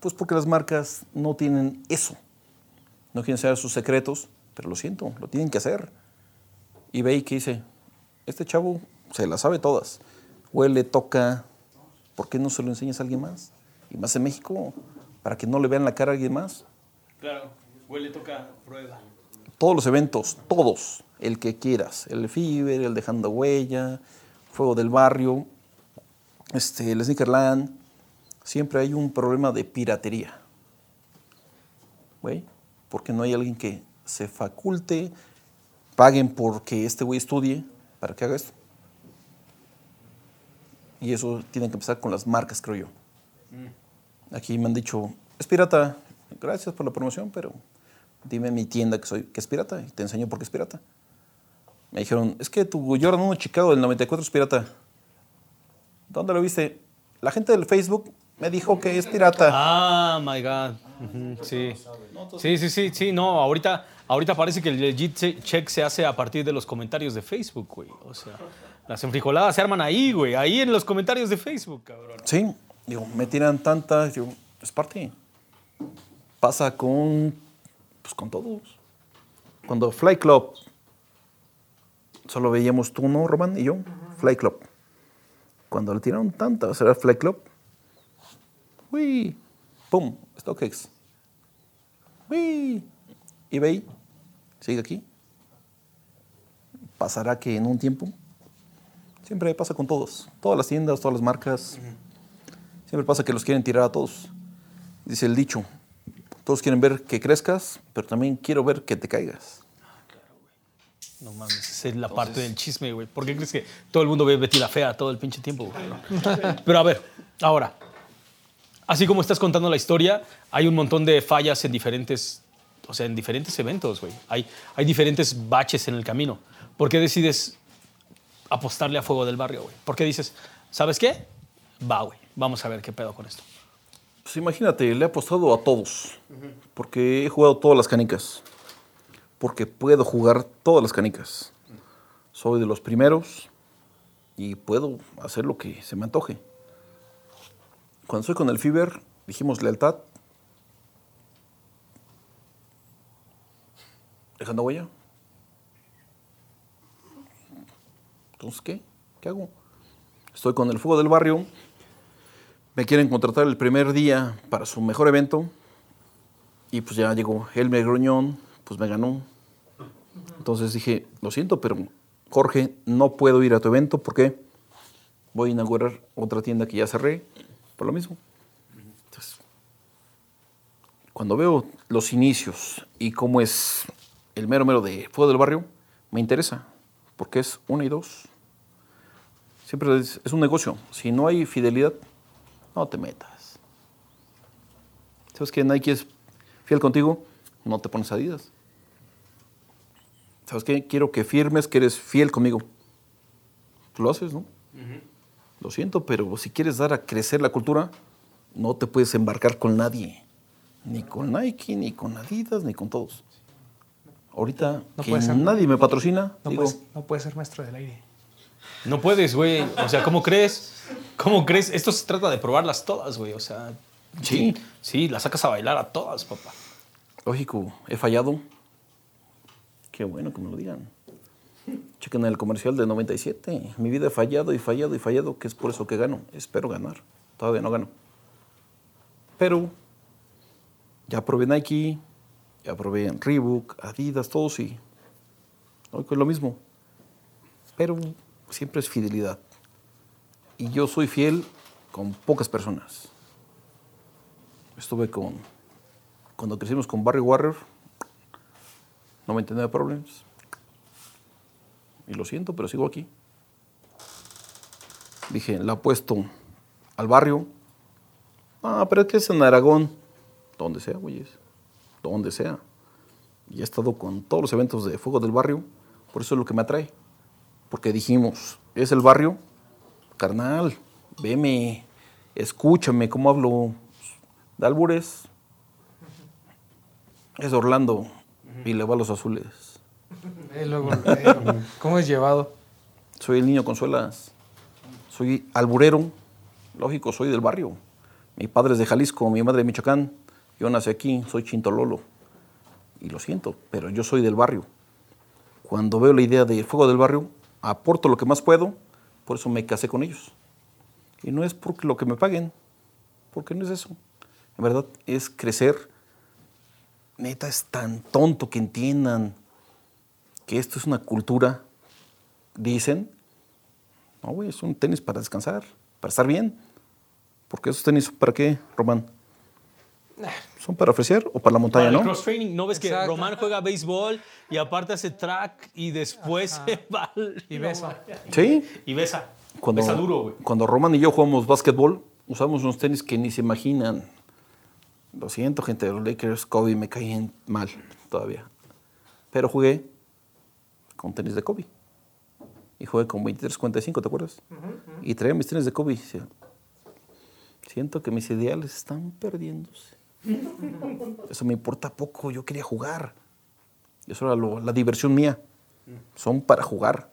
Pues porque las marcas no tienen eso. No quieren saber sus secretos, pero lo siento, lo tienen que hacer. Y ve y que dice, este chavo se las sabe todas. Huele, toca. ¿Por qué no se lo enseñas a alguien más? Y más en México, para que no le vean la cara a alguien más. Claro, huele, toca, prueba. Todos los eventos, todos, el que quieras. El Fiber, el Dejando Huella, Fuego del Barrio, este, el Sneakerland. Siempre hay un problema de piratería. Güey, porque no hay alguien que se faculte, paguen porque este güey estudie para que haga esto. Y eso tiene que empezar con las marcas, creo yo. Aquí me han dicho, es pirata, gracias por la promoción, pero dime mi tienda que, soy, que es pirata y te enseño por qué es pirata. Me dijeron, es que tu Jordan 1 Chicago del 94 es pirata. ¿Dónde lo viste? La gente del Facebook me dijo que es pirata. Ah, my God. Sí. Sí, sí, sí, sí. No, ahorita, ahorita parece que el legit che- check se hace a partir de los comentarios de Facebook, güey. O sea, las enfrijoladas se arman ahí, güey. Ahí en los comentarios de Facebook, cabrón. Sí, digo, me tiran tantas, digo, es parte. Pasa con, pues con todos. Cuando Fly Club, solo veíamos tú, ¿no, Román? Y yo, Fly Club. Cuando le tiraron tantas, era Fly Club. Uy, pum, StockX. Uy, eBay, sigue aquí. Pasará que en un tiempo, siempre pasa con todos, todas las tiendas, todas las marcas. Siempre pasa que los quieren tirar a todos. Dice el dicho, todos quieren ver que crezcas, pero también quiero ver que te caigas. No mames, esa es la parte del chisme, güey. ¿Por qué crees que todo el mundo ve Betty la Fea todo el pinche tiempo, güey? Pero a ver, ahora, así como estás contando la historia, hay un montón de fallas en diferentes, o sea, en diferentes eventos, güey. Hay, hay diferentes baches en el camino. ¿Por qué decides apostarle a Fuego del Barrio, güey? ¿Por qué dices, ¿sabes qué? Va, güey, vamos a ver qué pedo con esto. Pues imagínate, le he apostado a todos, porque he jugado todas las canicas, porque puedo jugar todas las canicas. Soy de los primeros y puedo hacer lo que se me antoje. Cuando estoy con el Fiber, dijimos lealtad. Dejando huella. Entonces, ¿qué? ¿Qué hago? Estoy con el Fuego del Barrio. Me quieren contratar el primer día para su mejor evento. Y pues ya llegó Elmer Gruñón, pues me ganó. Entonces dije, lo siento, pero Jorge, no puedo ir a tu evento porque voy a inaugurar otra tienda que ya cerré, por lo mismo. Entonces, cuando veo los inicios y cómo es el mero mero de Fuego del Barrio, me interesa, porque es una y dos. Siempre es, es un negocio. Si no hay fidelidad, no te metas. ¿Sabes que Nike es fiel contigo? No te pones Adidas. ¿Sabes qué? Quiero que firmes que eres fiel conmigo. Tú lo haces, ¿no? Lo siento, pero si quieres dar a crecer la cultura, no te puedes embarcar con nadie. Ni con Nike, ni con Adidas, ni con todos. Ahorita No que ser. nadie me patrocina, No, digo, puedes, no puedes ser maestro del aire. No puedes, güey. O sea, ¿cómo crees? ¿Cómo crees? Esto se trata de probarlas todas, güey. O sea, Sí. Sí, las sacas a bailar a todas, papá. Lógico, he fallado. Qué bueno que me lo digan. Chequen el comercial de 97. Mi vida he fallado y fallado y fallado, que es por eso que gano. Espero ganar. Todavía no gano. Pero ya probé Nike, ya probé Reebok, Adidas, todos y hoy es lo mismo. Pero siempre es fidelidad. Y yo soy fiel con pocas personas. Estuve con, cuando crecimos con Barry Warrior, 99 problemas. Y lo siento, pero sigo aquí. Dije, la apuesto al barrio. Ah, pero es que es en Aragón. Donde sea, güeyes. Donde sea. Y he estado con todos los eventos de Fuego del Barrio. Por eso es lo que me atrae. Porque dijimos, es el barrio. Carnal, veme, escúchame cómo hablo de albures. Es Orlando y le va a los azules. Eh, luego, eh, ¿Cómo es llevado? Soy el niño consuelas. Soy alburero. Lógico, soy del barrio. Mi padre es de Jalisco, mi madre de Michoacán. Yo nací aquí, soy chintololo. Y lo siento, pero yo soy del barrio. Cuando veo la idea del fuego del barrio, aporto lo que más puedo, por eso me casé con ellos. Y no es porque lo que me paguen, porque no es eso. En verdad, es crecer. Neta, es tan tonto que entiendan que esto es una cultura, dicen. No, güey, es un tenis para descansar, para estar bien. Porque esos tenis, ¿para qué, Román? ¿Son para ofrecer o para la montaña, Para el no? cross training, ¿no ves que Exacto. Román juega béisbol y aparte hace track y después se va al- Y beso. Sí. Y besa. Cuando, Besa duro, güey. cuando Román y yo jugamos básquetbol, usamos unos tenis que ni se imaginan. Lo siento, gente de los Lakers, Kobe me caen mal todavía. Pero jugué con tenis de Kobe. Y jugué con 23.55, ¿te acuerdas? Y traía mis tenis de Kobe. siento que mis ideales están perdiéndose. Eso me importa poco, yo quería jugar. Eso era lo- la diversión mía. Son para jugar.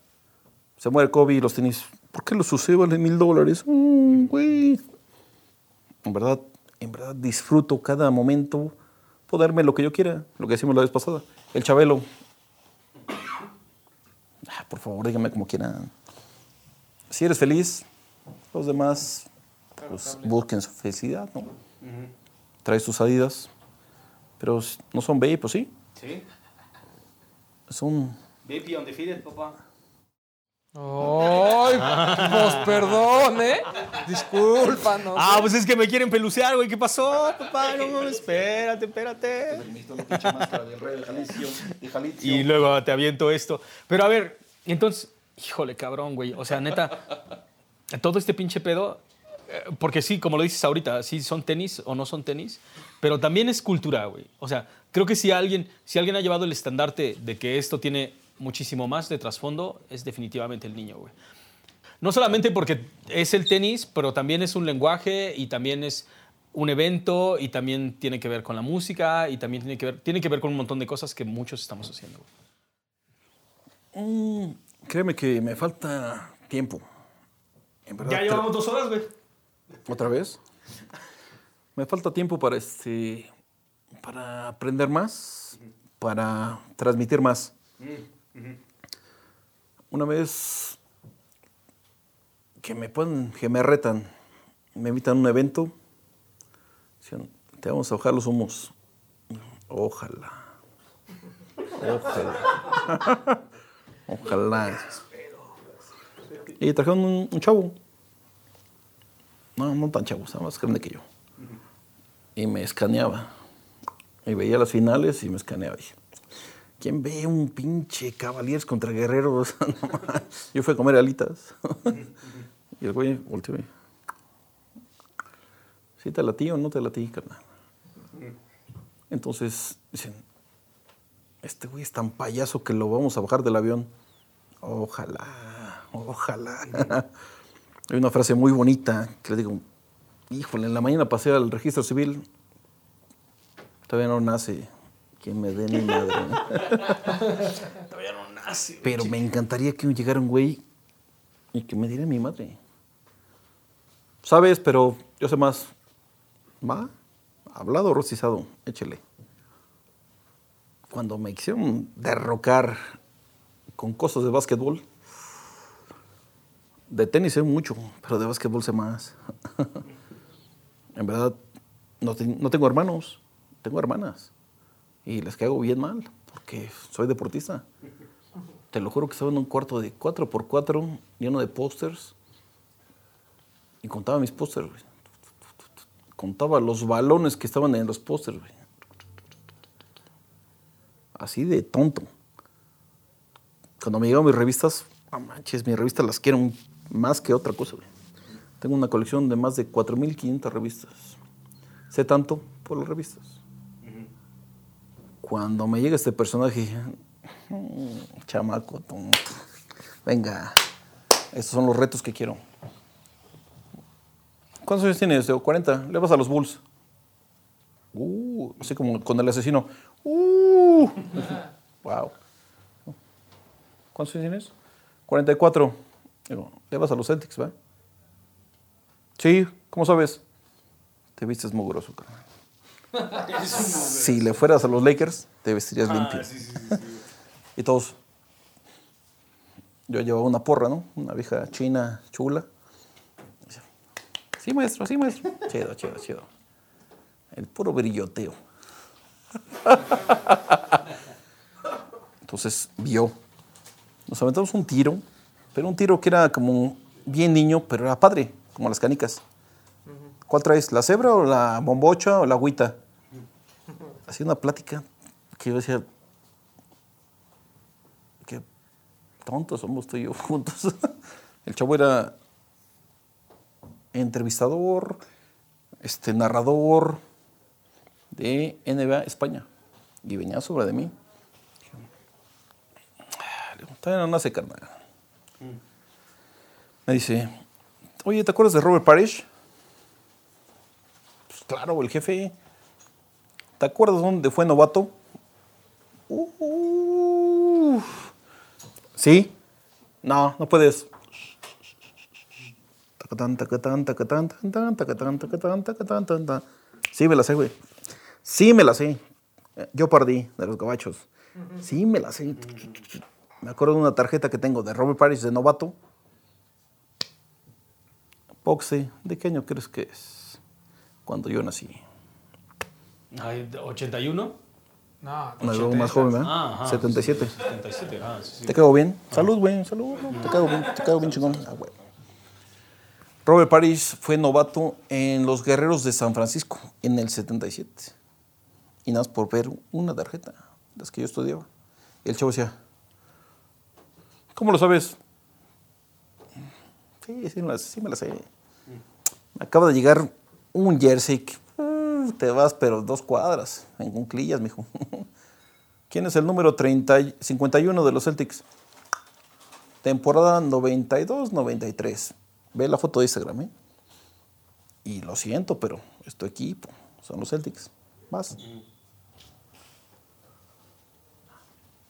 Se muere Kobe y los tenis. ¿Por qué los usé? Vale mil dólares. Mm, güey. En verdad, en verdad disfruto cada momento. Poderme lo que yo quiera. Lo que decimos la vez pasada. El Chabelo. Ah, por favor, díganme como quieran. Si eres feliz, los demás pues, busquen su felicidad, ¿no? Traes tus adidas. Pero no son babe, pues sí. Sí. Son Baby undefeated, papá. Ay, pues perdón, ¿eh? Discúlpanos. Ah, pues es que me quieren pelucear, güey. ¿Qué pasó, papá? No, mames, espérate, espérate. Y luego te aviento esto. Pero a ver, entonces, híjole, cabrón, güey. O sea, neta, todo este pinche pedo, eh, porque sí, como lo dices ahorita, sí son tenis o no son tenis, pero también es cultura, güey. O sea, creo que si alguien, si alguien ha llevado el estandarte de que esto tiene muchísimo más de trasfondo, es definitivamente el niño, güey. No solamente porque es el tenis, pero también es un lenguaje y también es un evento y también tiene que ver con la música y también tiene que ver, tiene que ver con un montón de cosas que muchos estamos haciendo. güey. Mm, créeme que me falta tiempo. En verdad, Ya llevamos dos horas, güey. ¿Otra vez? Me falta tiempo para este para aprender más, para transmitir más. Una vez que me ponen, que me retan, me invitan a un evento, decían, te vamos a bajar los humos. Ojalá. Ojalá. Ojalá. Y trajeron un, un chavo. No, no tan chavo, estaba más grande que yo. Y me escaneaba. Y veía las finales y me escaneaba. Dije, ¿quién ve un pinche Cavaliers contra Guerreros? Yo fui a comer alitas. y el güey volteó y... ¿Sí te latí o no te latí, carnal? Entonces dicen, este güey es tan payaso que lo vamos a bajar del avión. Ojalá, ojalá. Hay una frase muy bonita que le digo, híjole, en la mañana pasé al registro civil, todavía no nace quien me dé mi madre. Todavía no nace. Pero me encantaría que llegara un güey y que me diera mi madre. Sabes, pero yo sé más. ¿Va? Hablado o rostizado, échele. cuando me quisieron derrocar con cosas de básquetbol, de tenis sé mucho, pero de básquetbol sé más. en verdad, no, te- no tengo hermanos, tengo hermanas. Y les caigo bien mal, porque soy deportista. Te lo juro que estaba en un cuarto de 4x4, lleno de pósters. Y contaba mis pósters. Contaba los balones que estaban en los pósters. Así de tonto. Cuando me llegan mis revistas, no manches, mis revistas las quiero más que otra cosa. Tengo una colección de más de 4.500 revistas. Sé tanto por las revistas. Cuando me llega este personaje, "Mm, chamaco, venga, estos son los retos que quiero. ¿Cuántos años tienes? Digo, 40. Le vas a los Bulls. Uh, así como con el asesino. Uh, wow. ¿Cuántos años tienes? 44. Digo, le vas a los Celtics, ¿va? Sí, ¿cómo sabes? Te vistes mugroso, carnal. Si le fueras a los Lakers, te vestirías limpio. y todos. Yo llevaba una porra, ¿no? Una vieja china chula. Sí, maestro, sí, maestro. Chido, chido, chido. El puro brilloteo. Entonces vio. Nos aventamos un tiro, pero un tiro que era como bien niño, pero era padre, como las canicas. ¿Cuál traes? ¿La cebra o la bombocha o la agüita? Hacía una plática que yo decía, qué tontos somos tú y yo juntos. El chavo era entrevistador, este, narrador de NBA España. Y venía sobre de mí. Le no nace, carnal. Me dice, oye, ¿te acuerdas de Robert Parrish? Claro, el jefe. ¿Te acuerdas dónde fue novato? Uf. ¿Sí? No, no puedes. Sí, me la sé, güey. Sí, me la sé. Yo perdí de los gabachos. Sí, me la sé. Me acuerdo de una tarjeta que tengo de Robert Parrish de novato. Poxe, ¿de qué año crees que es? Cuando yo nací. Ay, ¿81? No, Me veo más joven, ¿verdad? Ah, ajá. 77. 77, ah, sí, sí. ¿Te cago bien? Salud, güey, salud. ¿no? Te cago bien, te cago bien chingón. Ah, güey. Robert Parrish fue novato en los Guerreros de San Francisco en el 77. Y nada más por ver una tarjeta, las que yo estudiaba. Y el chavo decía, ¿cómo lo sabes? Sí, sí, me las- sí me la sé. Me acaba de llegar un jersey uh, te vas, pero dos cuadras, en cunclillas, mijo. ¿Quién es el número 30, y- 51 de los Celtics? Temporada 92-93. Ve la foto de Instagram, ¿eh? Y lo siento, pero es tu equipo. Son los Celtics. Vas.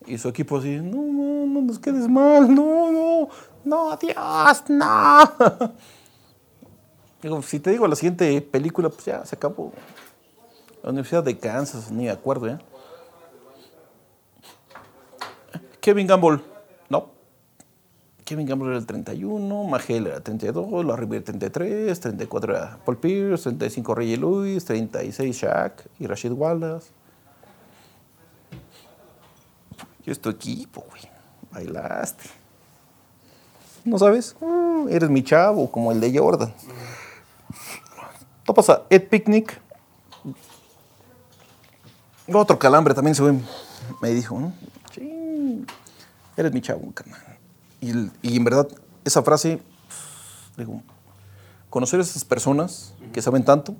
Y su equipo así, no, no, no nos quedes mal, no, no, no, Dios, no. Digo, si te digo la siguiente película, pues ya se acabó. La Universidad de Kansas, ni me acuerdo, ¿eh? Kevin Gamble, no. Kevin Gamble era el 31, Magel era el 32, la River 33, 34 era Paul Pierce, 35 Reggie Lewis, 36 Shaq y Rashid Wallace. Yo es tu equipo, güey. Bailaste. ¿No sabes? Mm, eres mi chavo, como el de Jordan. Topas Ed Picnic. Otro calambre también se ve. Me dijo, ¿no? Sí, eres mi chavo, carnal. Y, en verdad, esa frase, digo, conocer a esas personas que saben tanto,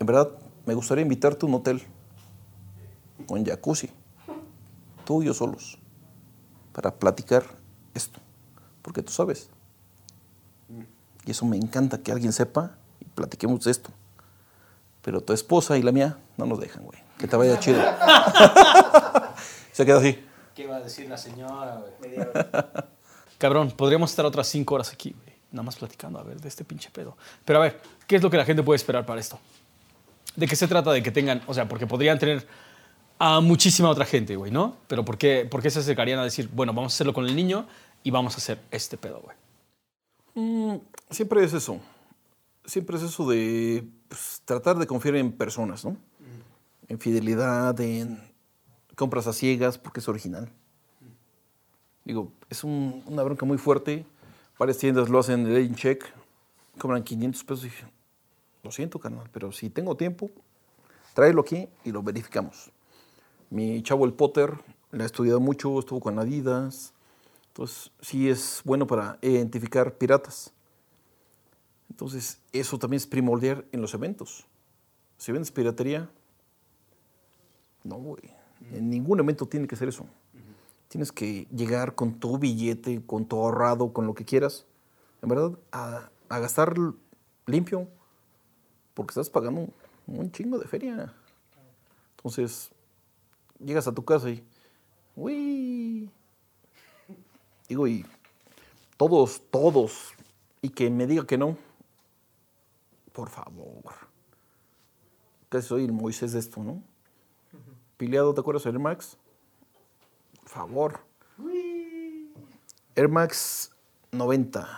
en verdad, me gustaría invitarte a un hotel con jacuzzi, tú y yo solos, para platicar esto, porque tú sabes. Y eso me encanta que alguien sepa platiquemos de esto. Pero tu esposa y la mía no nos dejan, güey. Que te vaya chido. Se queda así. ¿Qué va a decir la señora, güey? Cabrón, podríamos estar otras cinco horas aquí, güey. Nada más platicando, a ver, de este pinche pedo. Pero a ver, ¿qué es lo que la gente puede esperar para esto? ¿De qué se trata de que tengan, o sea, porque podrían tener a muchísima otra gente, güey, ¿no? Pero ¿por qué, ¿por qué se acercarían a decir, bueno, vamos a hacerlo con el niño y vamos a hacer este pedo, güey? Mm, siempre es eso. Siempre es eso de pues, tratar de confiar en personas, ¿no? En fidelidad, en compras a ciegas, porque es original. Digo, es un- una bronca muy fuerte. Varias tiendas lo hacen en check, cobran 500 pesos. Y dije, lo siento, carnal, pero si tengo tiempo, tráelo aquí y lo verificamos. Mi chavo, el Potter, le ha estudiado mucho, estuvo con Adidas. Entonces, sí es bueno para identificar piratas. Entonces, eso también es primordial en los eventos. Si vendes piratería, no, güey. En ningún evento tiene que ser eso. Tienes que llegar con tu billete, con tu ahorrado, con lo que quieras. En verdad, a, gastar limpio, porque estás pagando un, un chingo de feria. Entonces, llegas a tu casa y, uy, digo, y todos, todos, y que me diga que no, por favor. Casi soy el Moisés de esto, ¿no? Pileado, ¿te acuerdas del Air Max? Por favor. Air Max 90,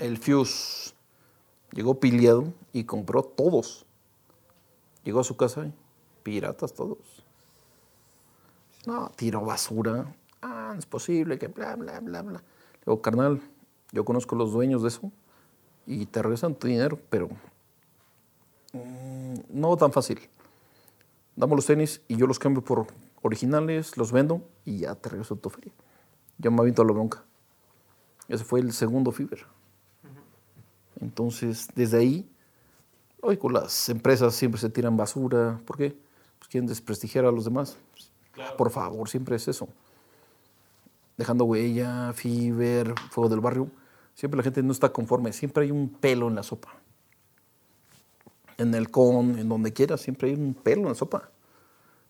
el Fuse, llegó pileado y compró todos. Llegó a su casa y piratas todos. No, tiró basura. Ah, no es posible que bla, bla, bla, bla. Le digo, carnal, yo conozco los dueños de eso y te regresan tu dinero, pero mm, no tan fácil. Damos los tenis y yo los cambio por originales, los vendo y ya te regreso tu feria. Ya me aviento a la bronca. Ese fue el segundo Fiber. Entonces, desde ahí, hoy con las empresas siempre se tiran basura. ¿Por qué? Pues quieren desprestigiar a los demás. Por favor, siempre es eso. Dejando huella, Fiber, Fuego del Barrio. Siempre la gente no está conforme. Siempre hay un pelo en la sopa. En el con, en donde quiera, siempre hay un pelo en la sopa.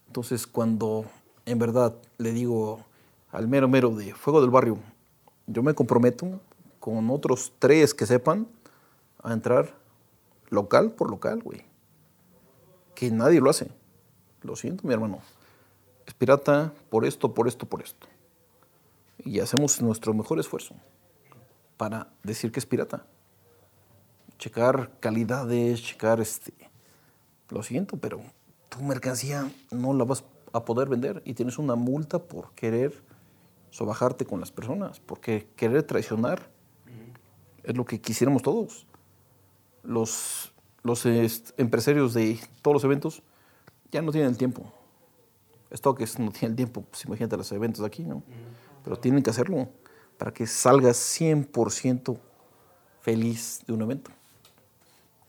Entonces, cuando en verdad le digo al mero mero de Fuego del Barrio, yo me comprometo con otros tres que sepan a entrar local por local, güey. Que nadie lo hace. Lo siento, mi hermano. Es pirata por esto, por esto, por esto. Y hacemos nuestro mejor esfuerzo para decir que es pirata. Checar calidades, checar este. Lo siento, pero tu mercancía no la vas a poder vender y tienes una multa por querer sobajarte con las personas, porque querer traicionar es lo que quisiéramos todos. Los, los est- empresarios de todos los eventos ya no tienen el tiempo. Stockes no tiene el tiempo, pues imagínate los eventos de aquí, ¿no? Pero tienen que hacerlo para que salgas 100% feliz de un evento.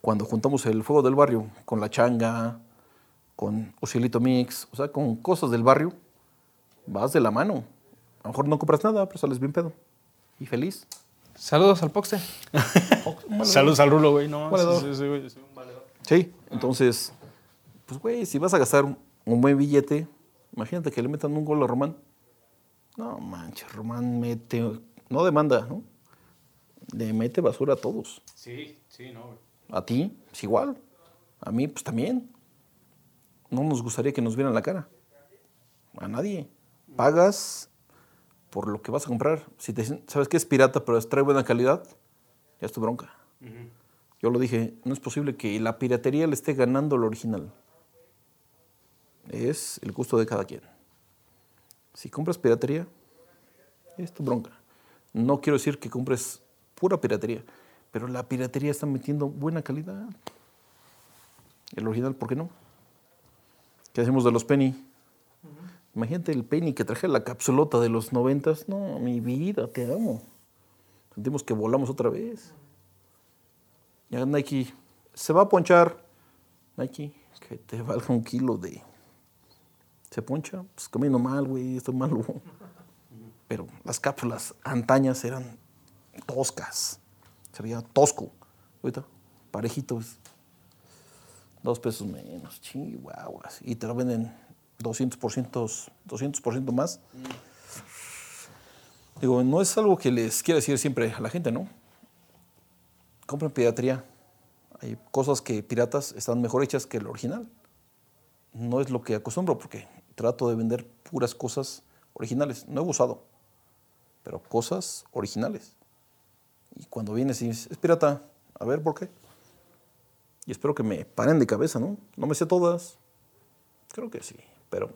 Cuando juntamos el fuego del barrio con la changa, con Oscilito Mix, o sea, con cosas del barrio, vas de la mano. A lo mejor no compras nada, pero sales bien pedo. Y feliz. Saludos al Poxte. Saludos al Rulo, güey. No, Valedor. sí, sí, sí, güey, sí, un valedor. Sí, entonces, pues güey, si vas a gastar un- un buen billete, imagínate que le metan un gol a Román. No manches, Román mete, no demanda, ¿no? Le mete basura a todos. Sí, sí, no, güey. A ti, es igual. A mí, pues también. No nos gustaría que nos vieran la cara. A nadie. Pagas por lo que vas a comprar. Si te dicen, ¿sabes qué es pirata, pero trae buena calidad? Ya es tu bronca. Yo lo dije, no es posible que la piratería le esté ganando al original. Es el gusto de cada quien. Si compras piratería, es tu bronca. No quiero decir que compres pura piratería, pero la piratería está metiendo buena calidad. El original, ¿por qué no? ¿Qué hacemos de los penny? Imagínate el penny que traje la capsulota de los noventas. No, mi vida, te amo. Sentimos que volamos otra vez. Ya Nike se va a ponchar. Nike, que te valga un kilo de. Se poncha, pues comiendo mal, güey, esto es malo. Pero las cápsulas antañas eran toscas. Se veía tosco. Ahorita, parejitos. Dos pesos menos, chihuahuas. Y te lo venden 200%, 200 más. Digo, no es algo que les quiera decir siempre a la gente, ¿no? Compren piratería. Hay cosas que piratas están mejor hechas que el original. No es lo que acostumbro, porque trato de vender puras cosas originales. No he usado, pero cosas originales. Y cuando vienes y dices, es pirata, a ver por qué. Y espero que me paren de cabeza, ¿no? No me sé todas. Creo que sí, pero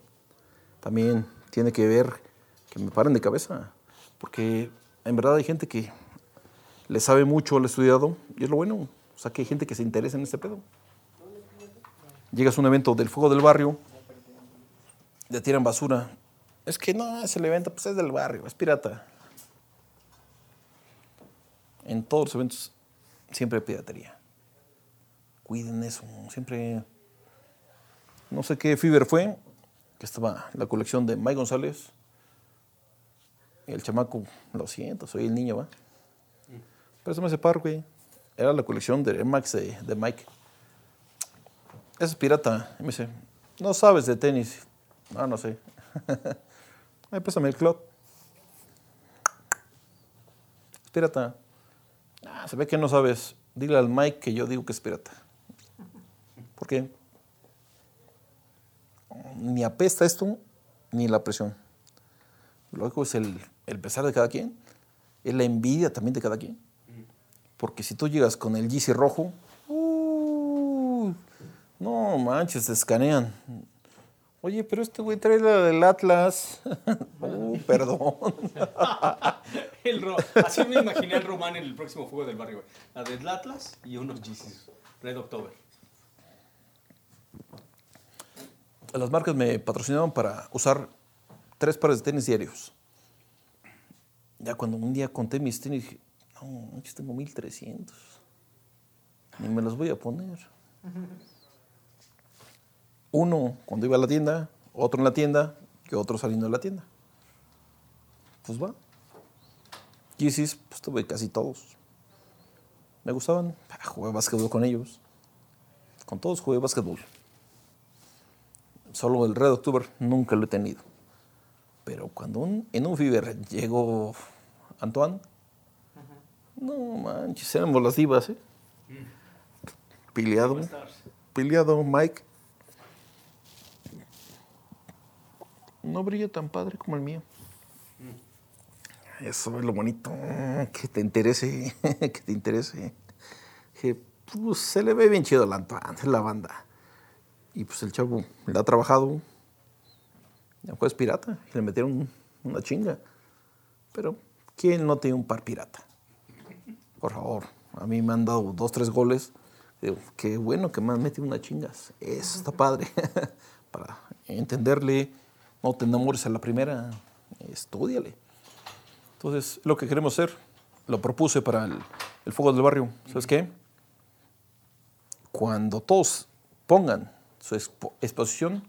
también tiene que ver que me paren de cabeza. Porque en verdad hay gente que le sabe mucho al estudiado y es lo bueno. O sea, que hay gente que se interesa en este pedo. Llegas a un evento del fuego del barrio, le tiran basura. Es que no, es el evento, pues es del barrio, es pirata. En todos los eventos siempre hay piratería. Cuiden eso, siempre. No sé qué Fiber fue, que estaba la colección de Mike González. El chamaco, lo siento, soy el niño, ¿va? Préstame ese par, güey. Era la colección de Max de, Mike. Ese es pirata. Y me dice, no sabes de tenis. No, no sé. Ay, préstame el club. Es pirata. Ah, se ve que no sabes. Dile al Mike que yo digo que es pirata. ¿Por qué? Ni apesta esto, ni la presión. Luego es el, el pesar de cada quien. Es la envidia también de cada quien. Porque si tú llegas con el GC rojo, uh, no manches, te escanean. Oye, pero este güey trae la del Atlas. uh, perdón. El ro- Así me imaginé al Román en el próximo juego del barrio. güey. La del Atlas y unos Yeezys. Red October. Las marcas me patrocinaban para usar tres pares de tenis diarios. Ya cuando un día conté mis tenis, dije, no, manches, tengo 1300. Ni me los voy a poner. Uno cuando iba a la tienda, otro en la tienda, que otro saliendo de la tienda. Pues va. Yeezys, pues tuve casi todos. Me gustaban. Ah, Jugué básquetbol con ellos. Con todos jugué básquetbol. Solo el Red October nunca lo he tenido. Pero cuando un- en un Fever llegó Antoine, no manches, éramos las divas, ¿eh? Peleado, peleado Mike. No brilla tan padre como el mío. Eso es lo bonito, que te interese, que te interese. Que pues, se le ve bien chido Antoine, la banda. Y pues el chavo le ha trabajado. Ya fue pirata y le metieron una chinga. Pero, ¿quién no tiene un par pirata? Por favor, a mí me han dado dos, tres goles. Digo, qué bueno que me han metido unas chingas. Eso está padre. Para entenderle, no te enamores a la primera, estudiale. Entonces, lo que queremos hacer, lo propuse para el, el Fuego del Barrio. ¿Sabes qué? Cuando todos pongan su expo- exposición,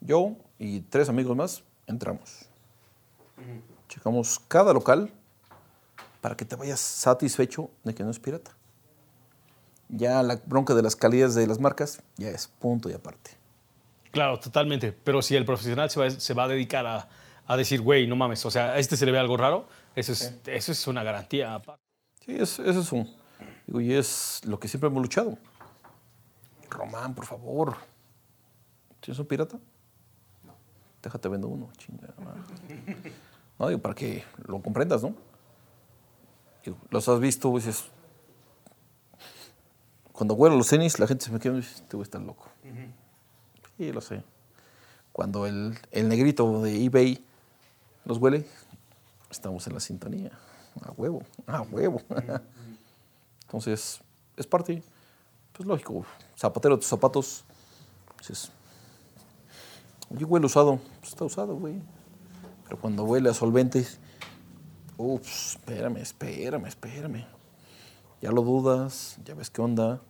yo y tres amigos más entramos. Checamos cada local para que te vayas satisfecho de que no es pirata. Ya la bronca de las calidades de las marcas ya es punto y aparte. Claro, totalmente. Pero si el profesional se va, se va a dedicar a, a decir, güey, no mames, o sea, a este se le ve algo raro, eso es, eso es una garantía. Sí, es, eso es un. Digo, y es lo que siempre hemos luchado. Román, por favor. ¿Tienes un pirata? No. Déjate vendo uno, chinga. No, digo, para que lo comprendas, ¿no? Digo, los has visto, dices. Cuando huelo los tenis, la gente se me queda y dice, este güey está loco. Sí, lo sé. Cuando el, el negrito de eBay los huele, estamos en la sintonía. A huevo, a huevo. Entonces, es parte, pues lógico, zapatero tus zapatos, dices, oye, huele usado, pues está usado, güey. Pero cuando huele a solventes, ups, espérame, espérame, espérame. Ya lo dudas, ya ves qué onda.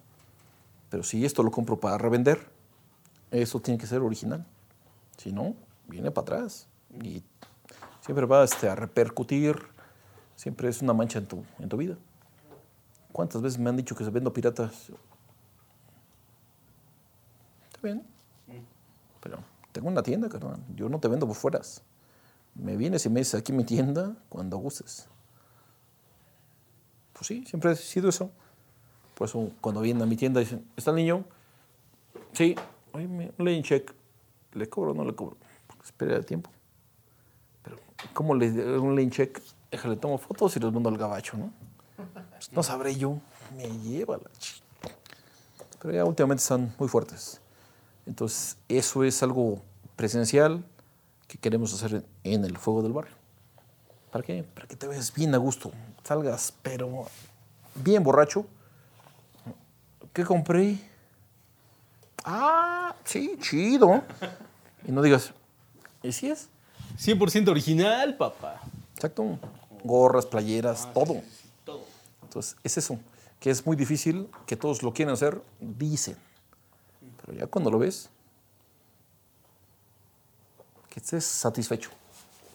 Pero si esto lo compro para revender, eso tiene que ser original. Si no, viene para atrás. Y siempre va este, a repercutir, siempre es una mancha en tu, en tu vida. ¿Cuántas veces me han dicho que se vendo piratas? Está bien. Pero tengo una tienda, carnal. Yo no te vendo por fueras. Me vienes y me dices aquí mi tienda cuando gustes. Pues sí, siempre ha sido eso. Por eso cuando vienen a mi tienda dicen, ¿está el niño? Sí. Oye, me- un lane check. ¿Le cobro o no le cobro? Es pérdida de tiempo. Pero, ¿cómo le un lane check? Déjale, tomo fotos y los mando al gabacho, ¿no? Pues, no sabré yo. Me lleva la ch... Pero ya últimamente están muy fuertes. Entonces, eso es algo presencial que queremos hacer en el fuego del barrio. ¿Para qué? Para que te veas bien a gusto. Salgas, pero bien borracho. ¿Qué compré? Ah, sí, chido. Y no digas, ¿y si es? 100% original, papá. Exacto. Gorras, playeras, todo. Todo. Entonces, es eso, que es muy difícil, que todos lo quieren hacer, dicen. Pero ya cuando lo ves, que estés satisfecho.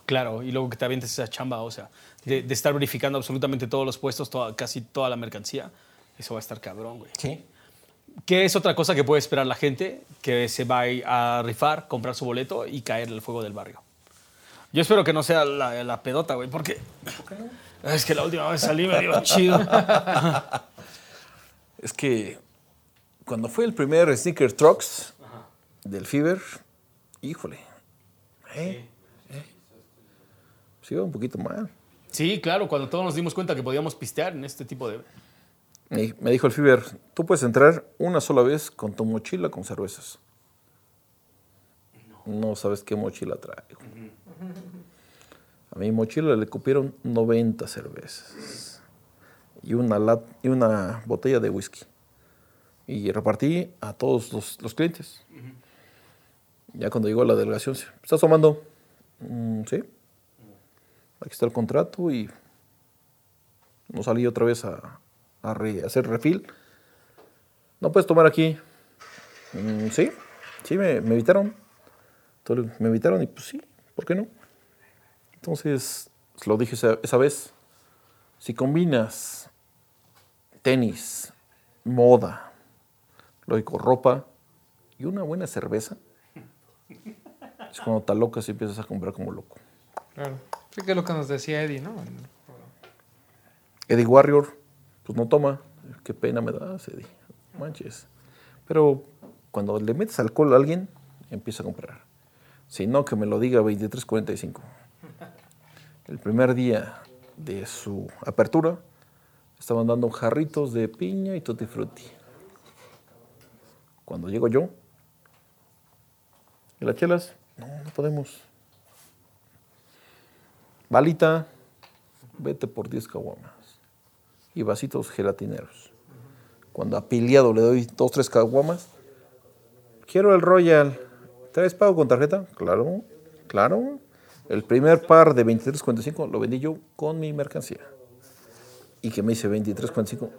Claro, y luego que te avientes esa chamba, o sea, de, de estar verificando absolutamente todos los puestos, toda- casi toda la mercancía, eso va a estar cabrón, güey. Sí. ¿Qué es otra cosa que puede esperar la gente? Que se va a rifar, comprar su boleto y caer en el fuego del barrio. Yo espero que no sea la, la pedota, güey, porque... Es que la última vez salí medio chido. Es que cuando fue el primer Sneaker Trucks del Fever, híjole, ¿eh? ¿eh? Sí, iba un poquito mal. Sí, claro, cuando todos nos dimos cuenta que podíamos pistear en este tipo de... Me, me dijo el Fever, tú puedes entrar una sola vez con tu mochila con cervezas. No sabes qué mochila traigo. A mi mochila le cupieron 90 cervezas y una, lat- y una botella de whisky. Y repartí a todos los, los clientes. Ya cuando llegó la delegación, ¿estás tomando? "Mm, sí. Aquí está el contrato y no salí otra vez a, a re- hacer refil. ¿No puedes tomar aquí? "Mm, sí, sí, me, me invitaron. Entonces, me invitaron y pues sí, ¿por qué no? Entonces, lo dije esa, esa vez. Si combinas tenis, moda, lógico, ropa y una buena cerveza, es cuando te locas y empiezas a comprar como loco. Claro. Sí, que es lo que nos decía Eddie, ¿no? Eddie Warrior, pues no toma. Qué pena me das, Eddie. Manches. Pero cuando le metes alcohol a alguien, empieza a comprar. Si no, que me lo diga 2345. El primer día de su apertura, estaban dando jarritos de piña y tutti frutti. Cuando llego yo, ¿y las chelas? No, no podemos. Balita, vete por 10 caguamas y vasitos gelatineros. Cuando apiliado le doy dos, tres caguamas, quiero el Royal. ¿Traes pago con tarjeta? Claro, claro. El primer par de 23.45 lo vendí yo con mi mercancía. Y que me dice 23.45.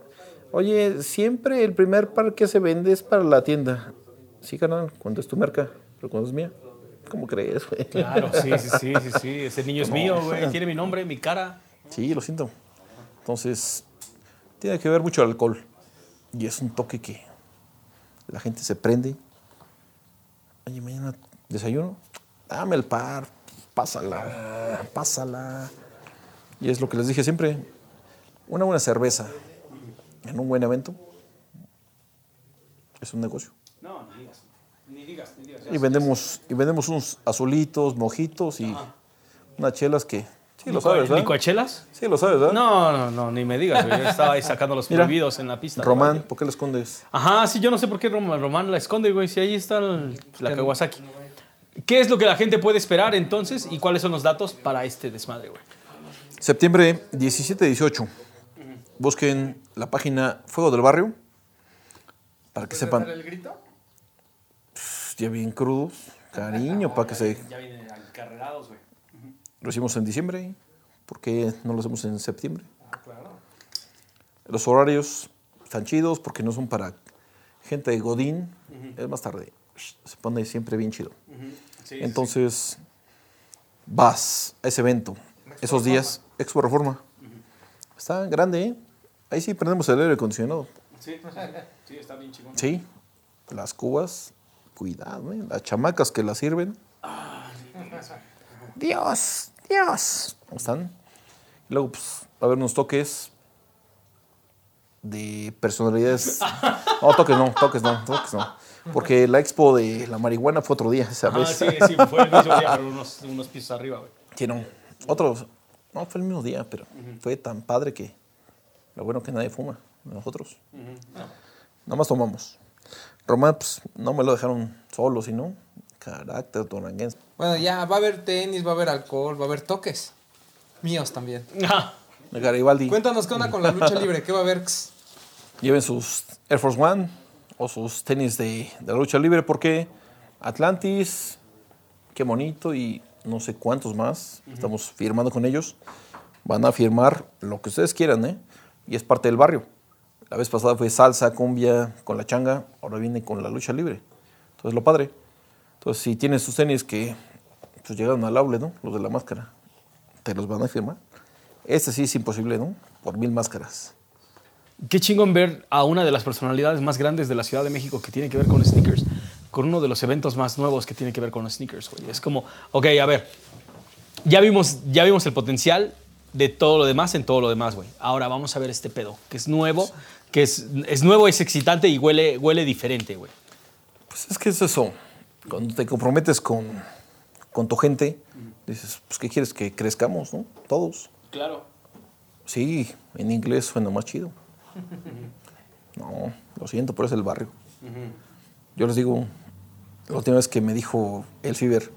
Oye, siempre el primer par que se vende es para la tienda. Sí, canal, cuando es tu merca, pero cuando es mía. ¿Cómo crees, güey? Claro, sí, sí, sí, sí, sí. Ese niño es mío, güey. Tiene mi nombre, mi cara. Sí, lo siento. Entonces, tiene que ver mucho el alcohol. Y es un toque que la gente se prende. Oye, mañana desayuno. Dame el par. Pásala. Pásala. Y es lo que les dije siempre. Una buena cerveza en un buen evento es un negocio. No, ni digas. Ni digas, ni digas. Y vendemos, y vendemos unos azulitos, mojitos y unas chelas que... Sí, lo sabes, ¿verdad? ¿Licuachelas? Sí, lo sabes, ¿verdad? No, no, no, ni me digas, güey. Yo estaba ahí sacando los Mira, prohibidos en la pista. Román, ¿por qué lo escondes? Ajá, sí, yo no sé por qué Rom- Román la esconde, güey. Si ahí está el- la Kawasaki. ¿Qué es lo que la gente puede esperar entonces y cuáles son los datos para este desmadre, güey? Septiembre 17-18. Busquen la página Fuego del Barrio para que sepan. el grito? Pff, Ya bien crudos. Cariño, para que se. Ya vienen encarrerados, güey. Lo hicimos en diciembre. ¿Por qué no lo hacemos en septiembre? Los horarios están chidos porque no son para gente de Godín. Es más tarde. Se pone siempre bien chido. Entonces, vas a ese evento. Esos días, Expo Reforma. Está grande, ¿eh? Ahí sí prendemos el aire acondicionado. Sí, sí, está bien chingón. Sí, las cubas, cuidado, ¿eh? Las chamacas que las sirven. Dios, Dios. ¿Cómo están? Y luego, pues, va a haber unos toques. de personalidades. No, toques no, toques no, toques no. Porque la expo de la marihuana fue otro día, esa Ah, vez. sí, sí, fue el mismo día, pero unos, unos pisos arriba, güey. Que no. Otros. No, fue el mismo día, pero fue tan padre que. Lo bueno que nadie fuma. Nosotros. Nada más tomamos. Román, pues no me lo dejaron solo, sino. Carácter duranguense. Bueno, ya va a haber tenis, va a haber alcohol, va a haber toques. Míos también. Ah, De Garibaldi. Cuéntanos qué onda con la lucha libre, qué va a haber. Lleven sus Air Force One o sus tenis de, de la lucha libre porque Atlantis, qué bonito y no sé cuántos más, estamos firmando con ellos, van a firmar lo que ustedes quieran, ¿eh? Y es parte del barrio. La vez pasada fue salsa, cumbia, con la changa, ahora viene con la lucha libre. Entonces lo padre. Entonces si tienes tus tenis que pues, llegaron al aule, ¿no? Los de la máscara, te los van a firmar. Este sí es imposible, ¿no? Por mil máscaras. Qué chingón ver a una de las personalidades más grandes de la Ciudad de México que tiene que ver con sneakers, con uno de los eventos más nuevos que tiene que ver con los sneakers, güey. Es como, ok, a ver, ya vimos, ya vimos el potencial de todo lo demás en todo lo demás, güey. Ahora vamos a ver este pedo, que es nuevo, que es, es nuevo, es excitante y huele, huele diferente, güey. Pues es que es eso. Cuando te comprometes con, con tu gente, dices, pues ¿qué quieres? Que crezcamos, ¿no? Todos. Claro. Sí, en inglés suena más chido. No, lo siento, pero es el barrio. Yo les digo, la última vez que me dijo el Fiber,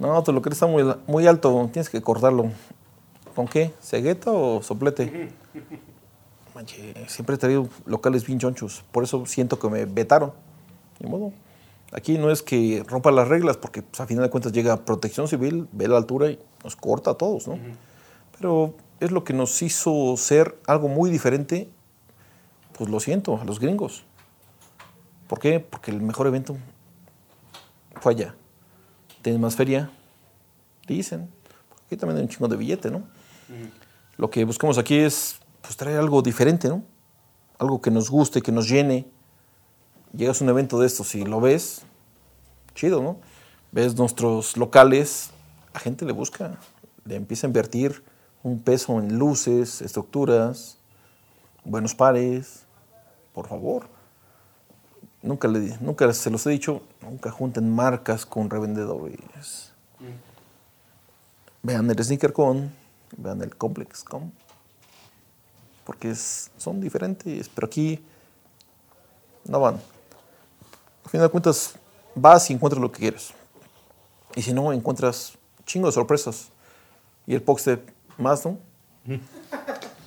no, te lo crees está muy, muy alto, tienes que cortarlo. ¿Con qué? ¿Cegueta o soplete? Manche, siempre he traído locales bien chonchos, por eso siento que me vetaron. Ni modo. Aquí no es que rompa las reglas, porque pues, a final de cuentas llega protección civil, ve la altura y nos corta a todos, ¿no? Pero es lo que nos hizo ser algo muy diferente, pues lo siento, a los gringos. ¿Por qué? Porque el mejor evento fue allá. Tienes más feria, dicen. Aquí también hay un chingo de billete, ¿no? Lo que buscamos aquí es pues, traer algo diferente, ¿no? Algo que nos guste, que nos llene. Llegas a un evento de estos y lo ves, chido, ¿no? Ves nuestros locales, la gente le busca, le empieza a invertir un peso en luces, estructuras, buenos pares, por favor. Nunca, le, nunca se los he dicho, nunca junten marcas con revendedores. Vean el Sneaker Con, vean el Complex Con, porque es- son diferentes, pero aquí no van. Al final de cuentas, vas y encuentras lo que quieres. Y si no, encuentras chingo de sorpresas. Y el Poxte más, ¿no?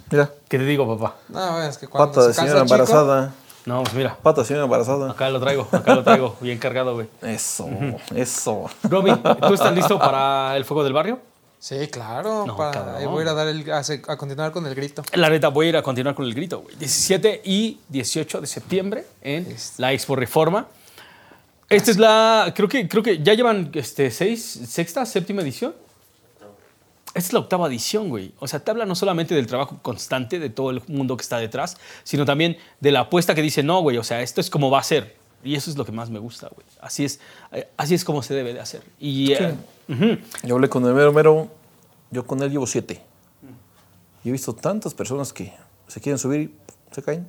Mira, ¿Qué te digo, papá? No, es que cuando pata de se señora chico- embarazada. No, pues mira, Pata de señora embarazada. acá lo traigo, acá lo traigo, bien cargado, güey. Eso, eso. Roby, ¿tú estás listo para el fuego del barrio? Sí, claro. No, para- ahí voy a ir a, dar el, a, se- a continuar con el grito. La neta, voy a ir a continuar con el grito, güey. 17 y 18 de septiembre en Este. la Expo Reforma. Esta es la, creo que, creo que ya llevan este, seis, sexta, séptima edición. Esta es la octava edición, güey. O sea, te habla no solamente del trabajo constante de todo el mundo que está detrás, sino también de la apuesta que dice, no, güey, o sea, esto es como va a ser. Y eso es lo que más me gusta, güey. Así es, eh, así es como se debe de hacer. Y, eh. Yo hablé con el mero mero, yo con él llevo siete. Y he visto tantas personas que se quieren subir y se caen.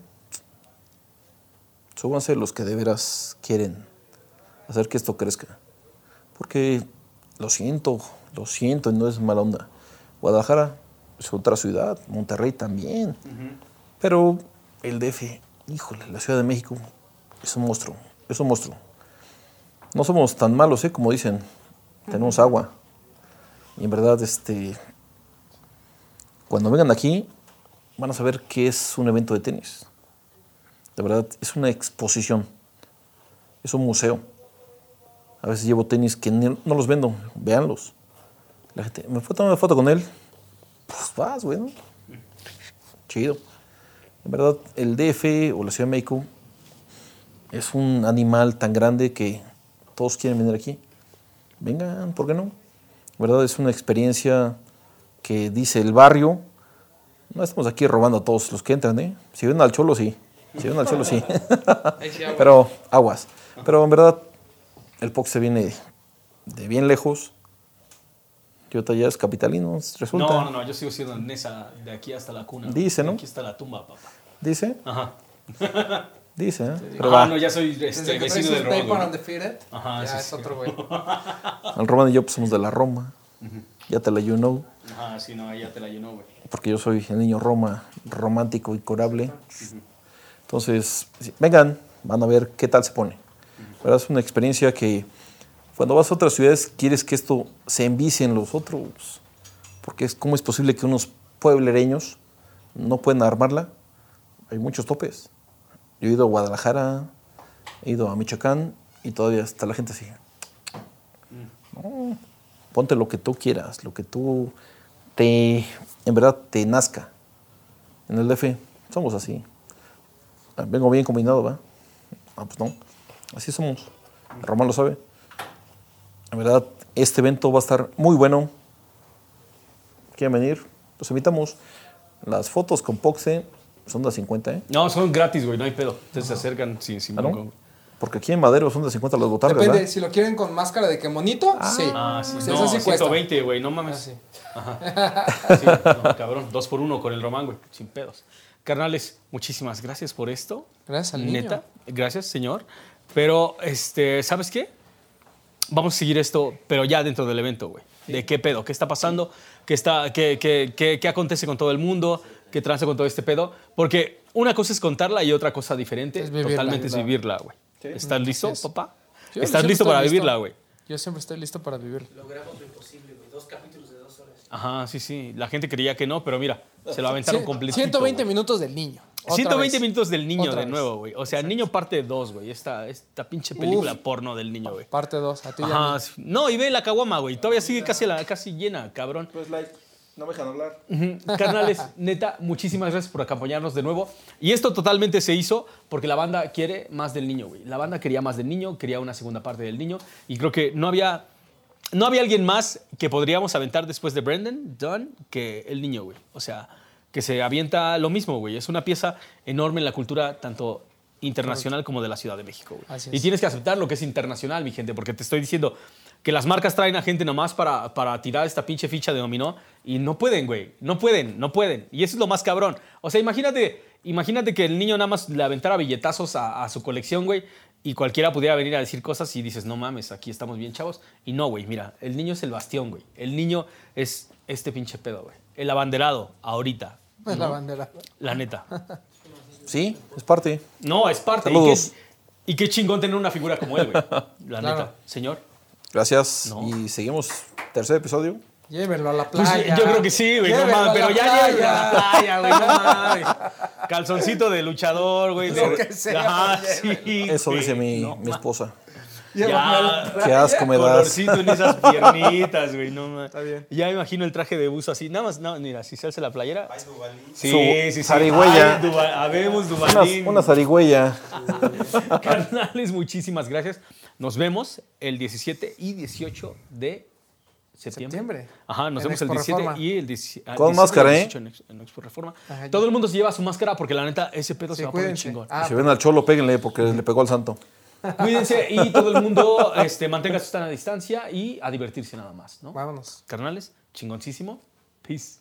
Súbanse los que de veras quieren hacer que esto crezca. Porque lo siento, lo siento, y no es mala onda. Guadalajara es otra ciudad, Monterrey también. Pero el DF, híjole, la Ciudad de México es un monstruo, es un monstruo. No somos tan malos, ¿eh? Como dicen, tenemos agua. Y en verdad, este, cuando vengan aquí, van a saber qué es un evento de tenis. De verdad, es una exposición. Es un museo. A veces llevo tenis que ni- no los vendo, véanlos. La gente, ¿me puedo tomar una foto con él? Pues vas, güey, ¿no? Chido. En verdad, el DF o la Ciudad de México es un animal tan grande que todos quieren venir aquí. Vengan, ¿por qué no? En verdad es una experiencia que dice el barrio. No estamos aquí robando a todos los que entran, ¿eh? Si ven al cholo, sí. Si ven al cholo, sí. Pero aguas. Pero en verdad, el POC se viene de bien lejos. Ahorita ya es capitalino, resulta. No, no, no, yo sigo siendo en esa de aquí hasta la cuna. Dice, ¿no? De aquí hasta la tumba, papá. Dice, Ajá. dice, ¿eh? Pero Ah, va. no, ya soy Desde este, vecino del Roma, Paper güey. Undefeated, Ajá, ya sí, es sí. otro güey. El Román y yo pues, somos de la Roma. Ya te la you know. Ajá, sí, no, ya te la llenó, güey. Porque yo soy el niño Roma, romántico y corable. Entonces, sí, vengan, van a ver qué tal se pone. ¿Verdad? Es una experiencia que cuando vas a otras ciudades quieres que esto se envicie en los otros. Porque es, ¿cómo es posible que unos pueblereños no pueden armarla? Hay muchos topes. Yo he ido a Guadalajara, he ido a Michoacán y todavía está la gente así. Ponte lo que tú quieras, lo que tú te, en verdad te nazca. En el DF somos así. Vengo bien combinado, ¿va? Ah, pues no. Así somos. Román lo sabe. En verdad, este evento va a estar muy bueno. ¿Quieren venir? Los invitamos. Las fotos con Poxe son de 50, ¿eh? No, son gratis, güey, no hay pedo. Entonces se acercan sin, sin ¿Ah, no? güey. Porque aquí en Madero son de 50 las botargas, Depende, ¿verdad? si lo quieren con máscara de que monito, sí. Ah, sí, Sí, no, eso sí cuesta. 120, güey, no mames. Ah, sí. Sí, no, cabrón, dos por uno con el Román, güey, sin pedos. Carnales, muchísimas gracias por esto. Gracias al niño. Neta, gracias, señor. Pero, este, ¿sabes qué? Vamos a seguir esto, pero ya dentro del evento, güey. ¿De qué pedo? ¿Qué está pasando? ¿Qué, está, qué, qué, qué, qué acontece con todo el mundo? ¿Qué tranza con todo este pedo? Porque una cosa es contarla y otra cosa diferente Es vivirla. totalmente es vivirla, güey. ¿Estás listo, es. papá? Yo ¿Estás listo para listo. vivirla, güey? Yo siempre estoy listo para vivir. Ajá, sí, sí. La gente creía que no, pero mira, se lo aventaron completito. 120 güey. minutos del niño. Otra 120 vez. minutos del niño Otra de vez. nuevo, güey. O sea, niño parte 2, güey. Esta, esta pinche película Uf. porno del niño, güey. Parte 2. A ti ya Ajá. no. sí. No, y ve la caguama, güey. Todavía sigue casi, la, casi llena, cabrón. Pues like, no me dejan hablar. Carnales, neta, muchísimas gracias por acompañarnos de nuevo. Y esto totalmente se hizo porque la banda quiere más del niño, güey. La banda quería más del niño, quería una segunda parte del niño. Y creo que no había, no había alguien más que podríamos aventar después de Brendan Dunn que el niño, güey. O sea, que se avienta lo mismo, güey. Es una pieza enorme en la cultura tanto internacional como de la Ciudad de México, güey. Y es. tienes que aceptar lo que es internacional, mi gente, porque te estoy diciendo que las marcas traen a gente nomás para, para tirar esta pinche ficha de dominó y no pueden, güey. No pueden, no pueden. Y eso es lo más cabrón. O sea, imagínate, imagínate que el niño nada más le aventara billetazos a, a su colección, güey, y cualquiera pudiera venir a decir cosas y dices, no mames, aquí estamos bien chavos. Y no, güey, mira, el niño es el bastión, güey. El niño es este pinche pedo, güey. El abanderado, ahorita. Es la bandera. La neta. Sí, es parte. No, es parte. Saludos. Y qué, y qué chingón tener una figura como él, güey. La Claro. neta. Señor. Gracias. No. Y seguimos. Tercer episodio. Llévenlo a la Pues, playa. yo creo que sí, güey. No Llévenlo mames, pero ya llega a la playa, güey. No mames. Calzoncito de luchador, güey. de- Lo que sea, Ajá, llévenlo. sí. Eso dice mi, No mi esposa. Llévenlo Ya. Qué asco me das. Colorcito en esas piernitas, güey. No mames. Está bien. Ya imagino el traje de buzo así. Nada más, no, mira, si se alza la playera. Sí, Su sí, sí. zarigüeya. Habemos Una, Dubalín. una zarigüeya. Carnales, muchísimas gracias. Nos vemos el 17 y 18 de septiembre. Septiembre. Ajá, nos En vemos el Expo 17 Reforma. y el 17. ah, Con 17 y máscara, ¿eh? 18 En, en Expo Reforma. Ajá, Todo el mundo se lleva su máscara porque la neta, ese pedo Sí, se va a poner chingón. Ah, si ven al cholo, péguenle porque le pegó al santo. Cuídense y todo el mundo este, mantenga su sana distancia y a divertirse nada más, ¿no? vámonos. Carnales, chingoncísimo. Peace.